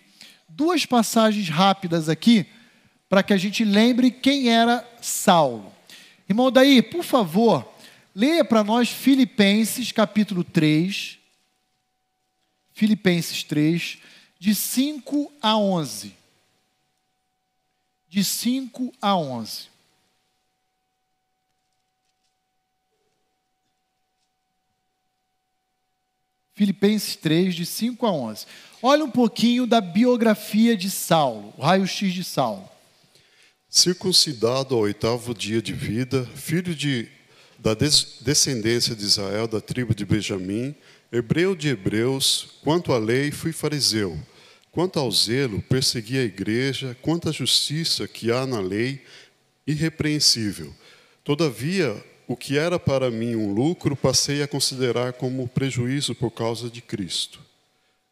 duas passagens rápidas aqui, para que a gente lembre quem era Saulo. Irmão Odair, por favor, leia para nós Filipenses capítulo 3. Filipenses 3, de 5 a 11. De 5 a 11. Filipenses 3, de 5 a 11. Olha um pouquinho da biografia de Saulo, o raio-x de Saulo. Circuncidado ao oitavo dia de vida, filho de, da des, descendência de Israel, da tribo de Benjamim, hebreu de hebreus, quanto à lei, fui fariseu. Quanto ao zelo, persegui a igreja, quanto à justiça que há na lei, irrepreensível. Todavia, o que era para mim um lucro, passei a considerar como prejuízo por causa de Cristo.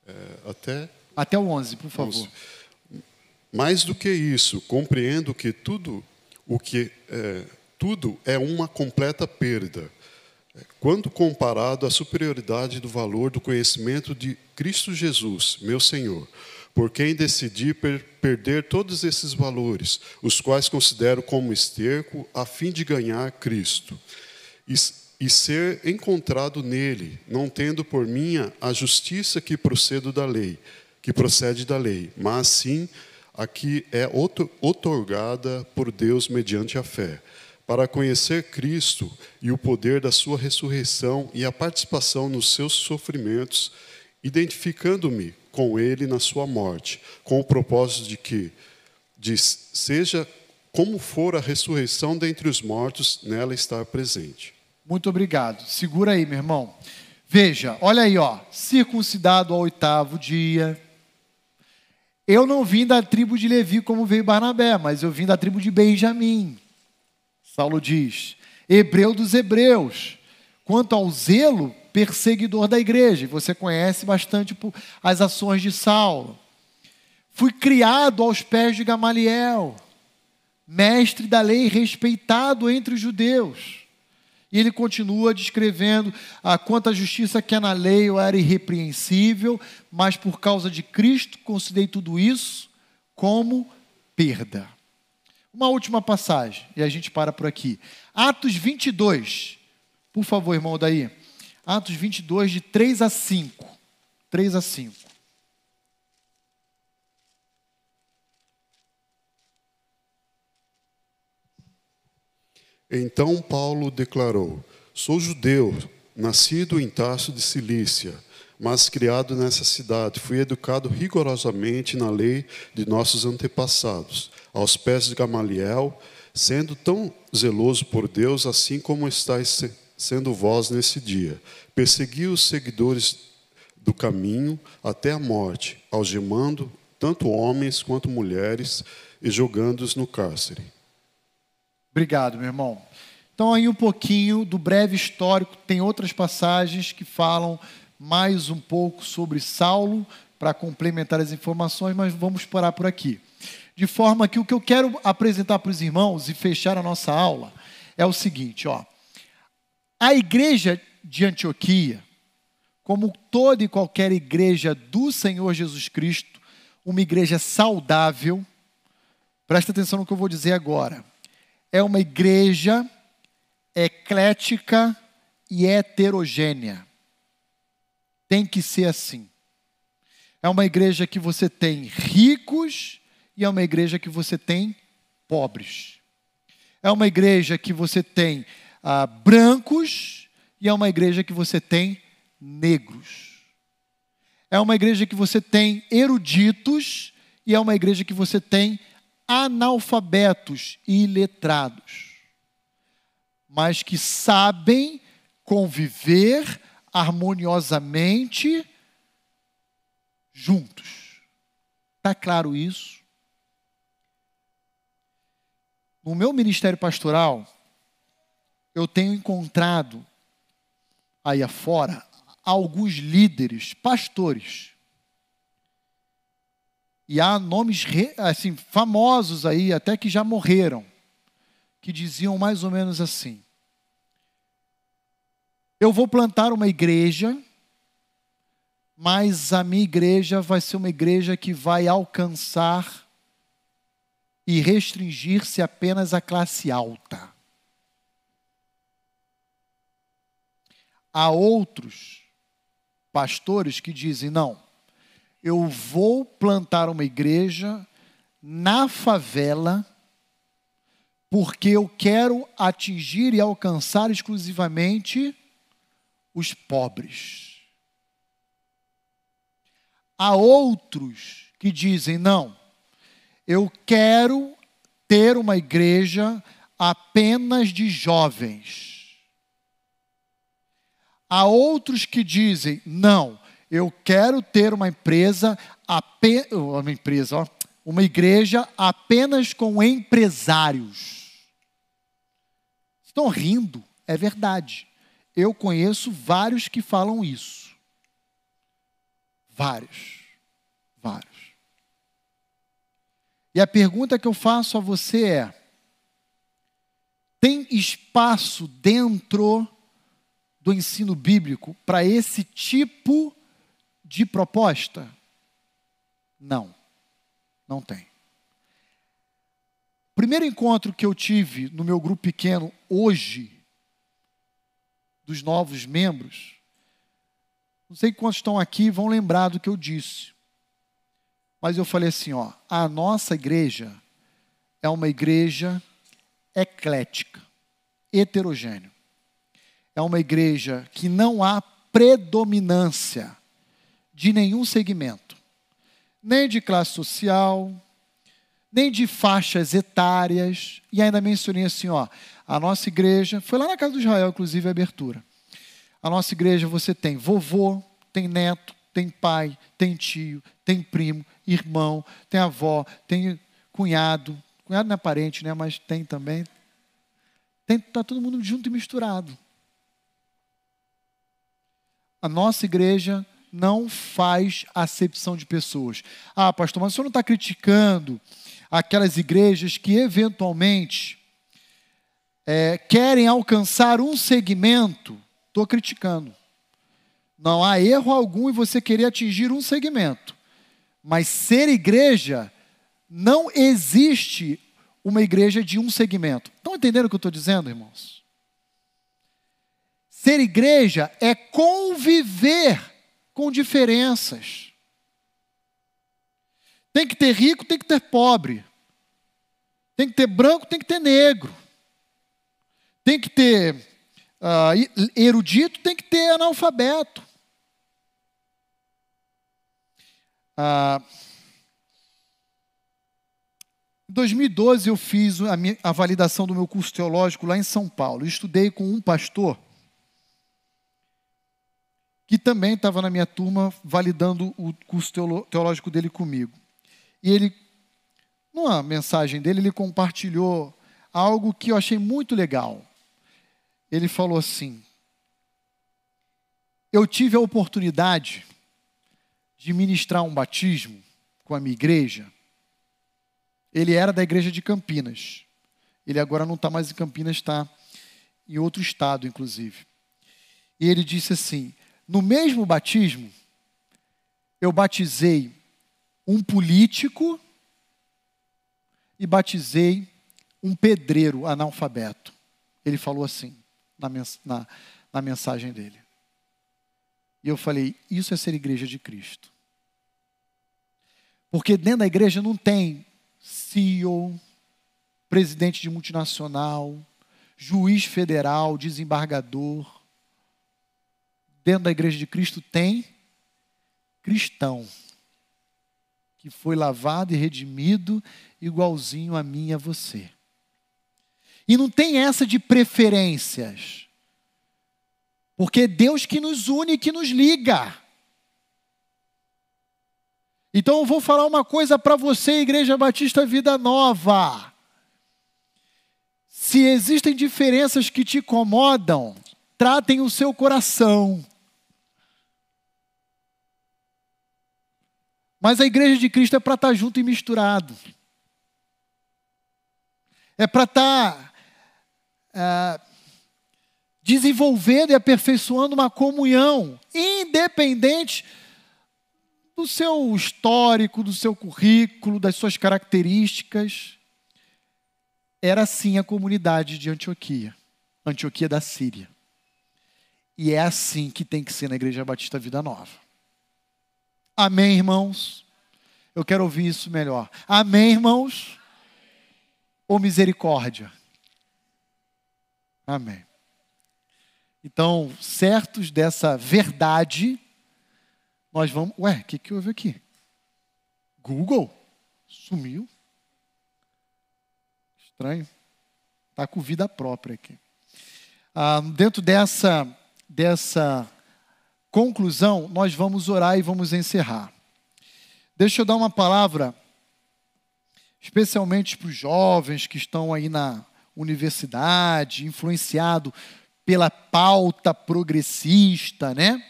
É, até Até o 11, por favor. mais do que isso, compreendo que tudo o que é, tudo é uma completa perda. É, Quando comparado à superioridade do valor do conhecimento de Cristo Jesus, meu Senhor, por quem decidi per perder todos esses valores, os quais considero como esterco, a fim de ganhar Cristo e ser encontrado nele, não tendo por minha a justiça que procedo da lei, que procede da lei, mas sim a que é outorgada por Deus mediante a fé, para conhecer Cristo e o poder da sua ressurreição e a participação nos seus sofrimentos, identificando-me com ele na sua morte, com o propósito de que de seja como for a ressurreição dentre os mortos, nela estar presente. Muito obrigado. Segura aí, meu irmão. Veja, olha aí, ó. Circuncidado ao oitavo dia. Eu não vim da tribo de Levi como veio Barnabé, mas eu vim da tribo de Benjamim. Saulo diz. Hebreu dos hebreus. Quanto ao zelo, perseguidor da igreja. Você conhece bastante as ações de Saulo. Fui criado aos pés de Gamaliel, mestre da lei respeitado entre os judeus. E ele continua descrevendo a quanto a justiça que é na lei eu era irrepreensível, mas por causa de Cristo considerei tudo isso como perda. Uma última passagem, e a gente para por aqui. Atos 22. Por favor, irmão daí. Atos 22, de 3 a 5. 3 a 5. Então Paulo declarou: Sou judeu, nascido em Tarso de Cilícia, mas criado nessa cidade. Fui educado rigorosamente na lei de nossos antepassados, aos pés de Gamaliel, sendo tão zeloso por Deus, assim como estáis se- sendo vós nesse dia. Persegui os seguidores do caminho até a morte, algemando tanto homens quanto mulheres e jogando-os no cárcere. Obrigado, meu irmão. Então, aí um pouquinho do breve histórico. Tem outras passagens que falam mais um pouco sobre Saulo, para complementar as informações, mas vamos parar por aqui. De forma que o que eu quero apresentar para os irmãos e fechar a nossa aula é o seguinte: ó. a igreja de Antioquia, como toda e qualquer igreja do Senhor Jesus Cristo, uma igreja saudável, presta atenção no que eu vou dizer agora é uma igreja eclética e heterogênea. Tem que ser assim. É uma igreja que você tem ricos e é uma igreja que você tem pobres. É uma igreja que você tem ah, brancos e é uma igreja que você tem negros. É uma igreja que você tem eruditos e é uma igreja que você tem analfabetos e iletrados, mas que sabem conviver harmoniosamente juntos. Está claro isso? No meu ministério pastoral, eu tenho encontrado aí afora alguns líderes, pastores, e há nomes assim famosos aí, até que já morreram, que diziam mais ou menos assim: Eu vou plantar uma igreja, mas a minha igreja vai ser uma igreja que vai alcançar e restringir-se apenas à classe alta. Há outros pastores que dizem: não, eu vou plantar uma igreja na favela, porque eu quero atingir e alcançar exclusivamente os pobres. Há outros que dizem: não, eu quero ter uma igreja apenas de jovens. Há outros que dizem: não, eu quero ter uma empresa, uma empresa, uma igreja apenas com empresários. Estão rindo. É verdade. Eu conheço vários que falam isso. Vários. Vários. E a pergunta que eu faço a você é: tem espaço dentro do ensino bíblico para esse tipo de proposta? Não, não tem. Primeiro encontro que eu tive no meu grupo pequeno hoje, dos novos membros, não sei quantos estão aqui vão lembrar do que eu disse. Mas eu falei assim, ó, a nossa igreja é uma igreja eclética, heterogênea. É uma igreja que não há predominância de nenhum segmento, nem de classe social, nem de faixas etárias. E ainda mencionei assim, ó, a nossa igreja, foi lá na casa do Israel, inclusive, a abertura. A nossa igreja você tem vovô, tem neto, tem pai, tem tio, tem primo, irmão, tem avó, tem cunhado. Cunhado não é parente, né? Mas tem também. Tem, tá todo mundo junto e misturado. A nossa igreja não faz acepção de pessoas. Ah, pastor, mas o senhor não está criticando aquelas igrejas que eventualmente é, querem alcançar um segmento? Estou criticando. Não há erro algum em você querer atingir um segmento. Mas ser igreja, não existe uma igreja de um segmento. Estão entendendo o que eu estou dizendo, irmãos? Ser igreja é conviver com diferenças. Tem que ter rico, tem que ter pobre. Tem que ter branco, tem que ter negro. Tem que ter uh, erudito, tem que ter analfabeto. Ah, em 2012 eu fiz a, minha, a validação do meu curso teológico lá em São Paulo. Eu estudei com um pastor que também estava na minha turma validando o curso teológico dele comigo. E ele, numa mensagem dele, ele compartilhou algo que eu achei muito legal. Ele falou assim: Eu tive a oportunidade de ministrar um batismo com a minha igreja, ele era da igreja de Campinas. Ele agora não está mais em Campinas, está em outro estado, inclusive. E ele disse assim: no mesmo batismo, eu batizei um político e batizei um pedreiro analfabeto. Ele falou assim na, na, na mensagem dele. E eu falei: isso é ser igreja de Cristo. Porque dentro da igreja não tem CEO, presidente de multinacional, juiz federal, desembargador. Dentro da igreja de Cristo tem cristão que foi lavado e redimido igualzinho a mim e a você. E não tem essa de preferências. Porque é Deus que nos une, que nos liga. Então eu vou falar uma coisa para você, Igreja Batista Vida Nova. Se existem diferenças que te incomodam, tratem o seu coração. Mas a igreja de Cristo é para estar tá junto e misturado. É para estar tá, é, desenvolvendo e aperfeiçoando uma comunhão, independente do seu histórico, do seu currículo, das suas características. Era assim a comunidade de Antioquia, Antioquia da Síria. E é assim que tem que ser na Igreja Batista Vida Nova. Amém, irmãos? Eu quero ouvir isso melhor. Amém, irmãos? Ou misericórdia? Amém. Então, certos dessa verdade, nós vamos. Ué, o que, que houve aqui? Google? Sumiu? Estranho. Está com vida própria aqui. Ah, dentro dessa, dessa conclusão, nós vamos orar e vamos encerrar. Deixa eu dar uma palavra, especialmente para os jovens que estão aí na universidade, influenciado pela pauta progressista, né?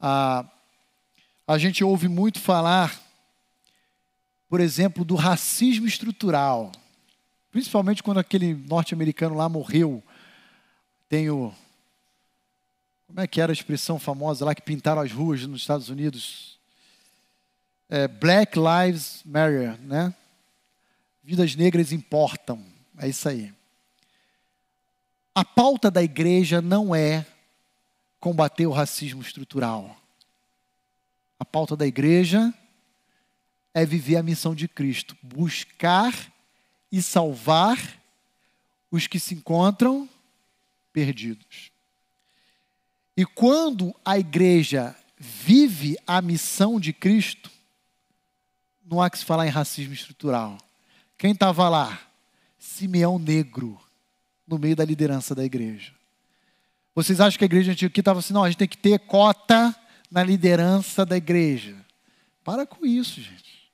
A gente ouve muito falar, por exemplo, do racismo estrutural, principalmente quando aquele norte-americano lá morreu. Tem o. Como é que era a expressão famosa lá que pintaram as ruas nos Estados Unidos? É, Black Lives Matter, né? Vidas negras importam. É isso aí. A pauta da igreja não é combater o racismo estrutural. A pauta da igreja é viver a missão de Cristo, buscar e salvar os que se encontram perdidos. E quando a igreja vive a missão de Cristo, não há que se falar em racismo estrutural. Quem estava lá? Simeão Negro no meio da liderança da igreja. Vocês acham que a igreja antiga estava assim, não, a gente tem que ter cota na liderança da igreja. Para com isso, gente.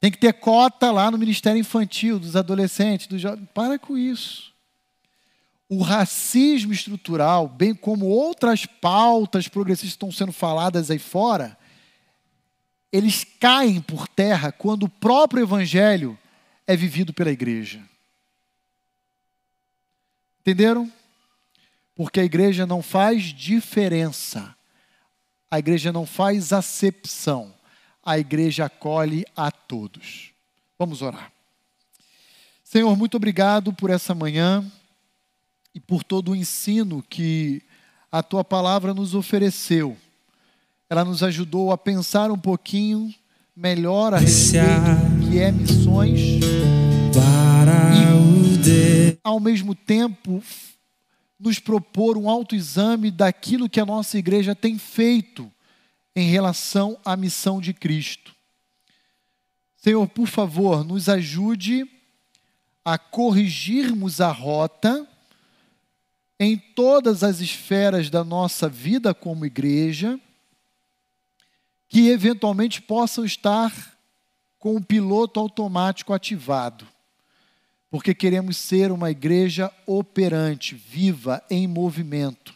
Tem que ter cota lá no ministério infantil, dos adolescentes, dos jovens. Para com isso. O racismo estrutural, bem como outras pautas progressistas estão sendo faladas aí fora, eles caem por terra quando o próprio evangelho é vivido pela igreja. Entenderam? Porque a igreja não faz diferença. A igreja não faz acepção. A igreja acolhe a todos. Vamos orar. Senhor, muito obrigado por essa manhã e por todo o ensino que a tua palavra nos ofereceu. Ela nos ajudou a pensar um pouquinho melhor a respeito que é missões e, ao mesmo tempo, nos propor um autoexame daquilo que a nossa igreja tem feito em relação à missão de Cristo. Senhor, por favor, nos ajude a corrigirmos a rota em todas as esferas da nossa vida como igreja, que eventualmente possam estar com o piloto automático ativado porque queremos ser uma igreja operante, viva, em movimento.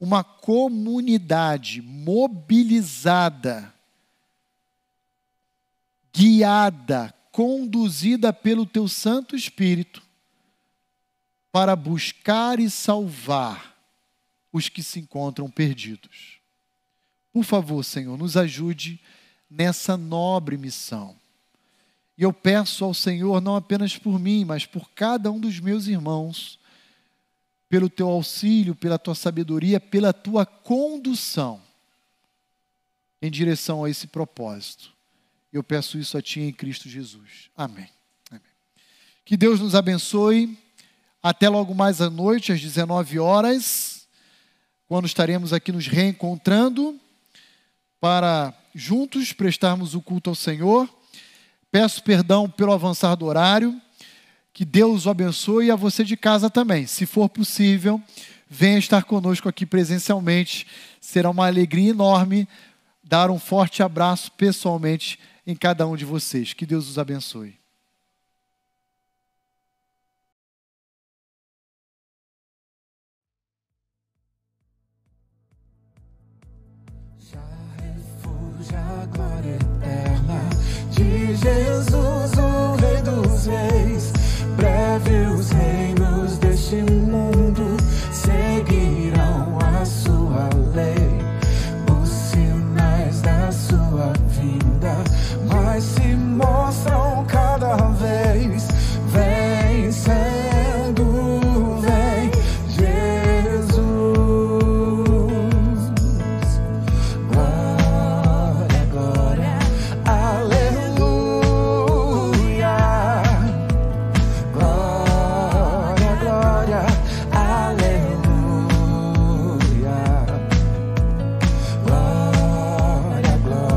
Uma comunidade mobilizada, guiada, conduzida pelo Teu Santo Espírito, para buscar e salvar os que se encontram perdidos. Por favor, Senhor, nos ajude nessa nobre missão. E eu peço ao Senhor, não apenas por mim, mas por cada um dos meus irmãos, pelo teu auxílio, pela tua sabedoria, pela tua condução em direção a esse propósito. Eu peço isso a Ti em Cristo Jesus. Amém. Amém. Que Deus nos abençoe. Até logo mais à noite, às 19 horas, quando estaremos aqui nos reencontrando para juntos prestarmos o culto ao Senhor. Peço perdão pelo avançar do horário. Que Deus o abençoe e a você de casa também. Se for possível, venha estar conosco aqui presencialmente. Será uma alegria enorme dar um forte abraço pessoalmente em cada um de vocês. Que Deus os abençoe. de Jesus, o Rei dos Reis, breve o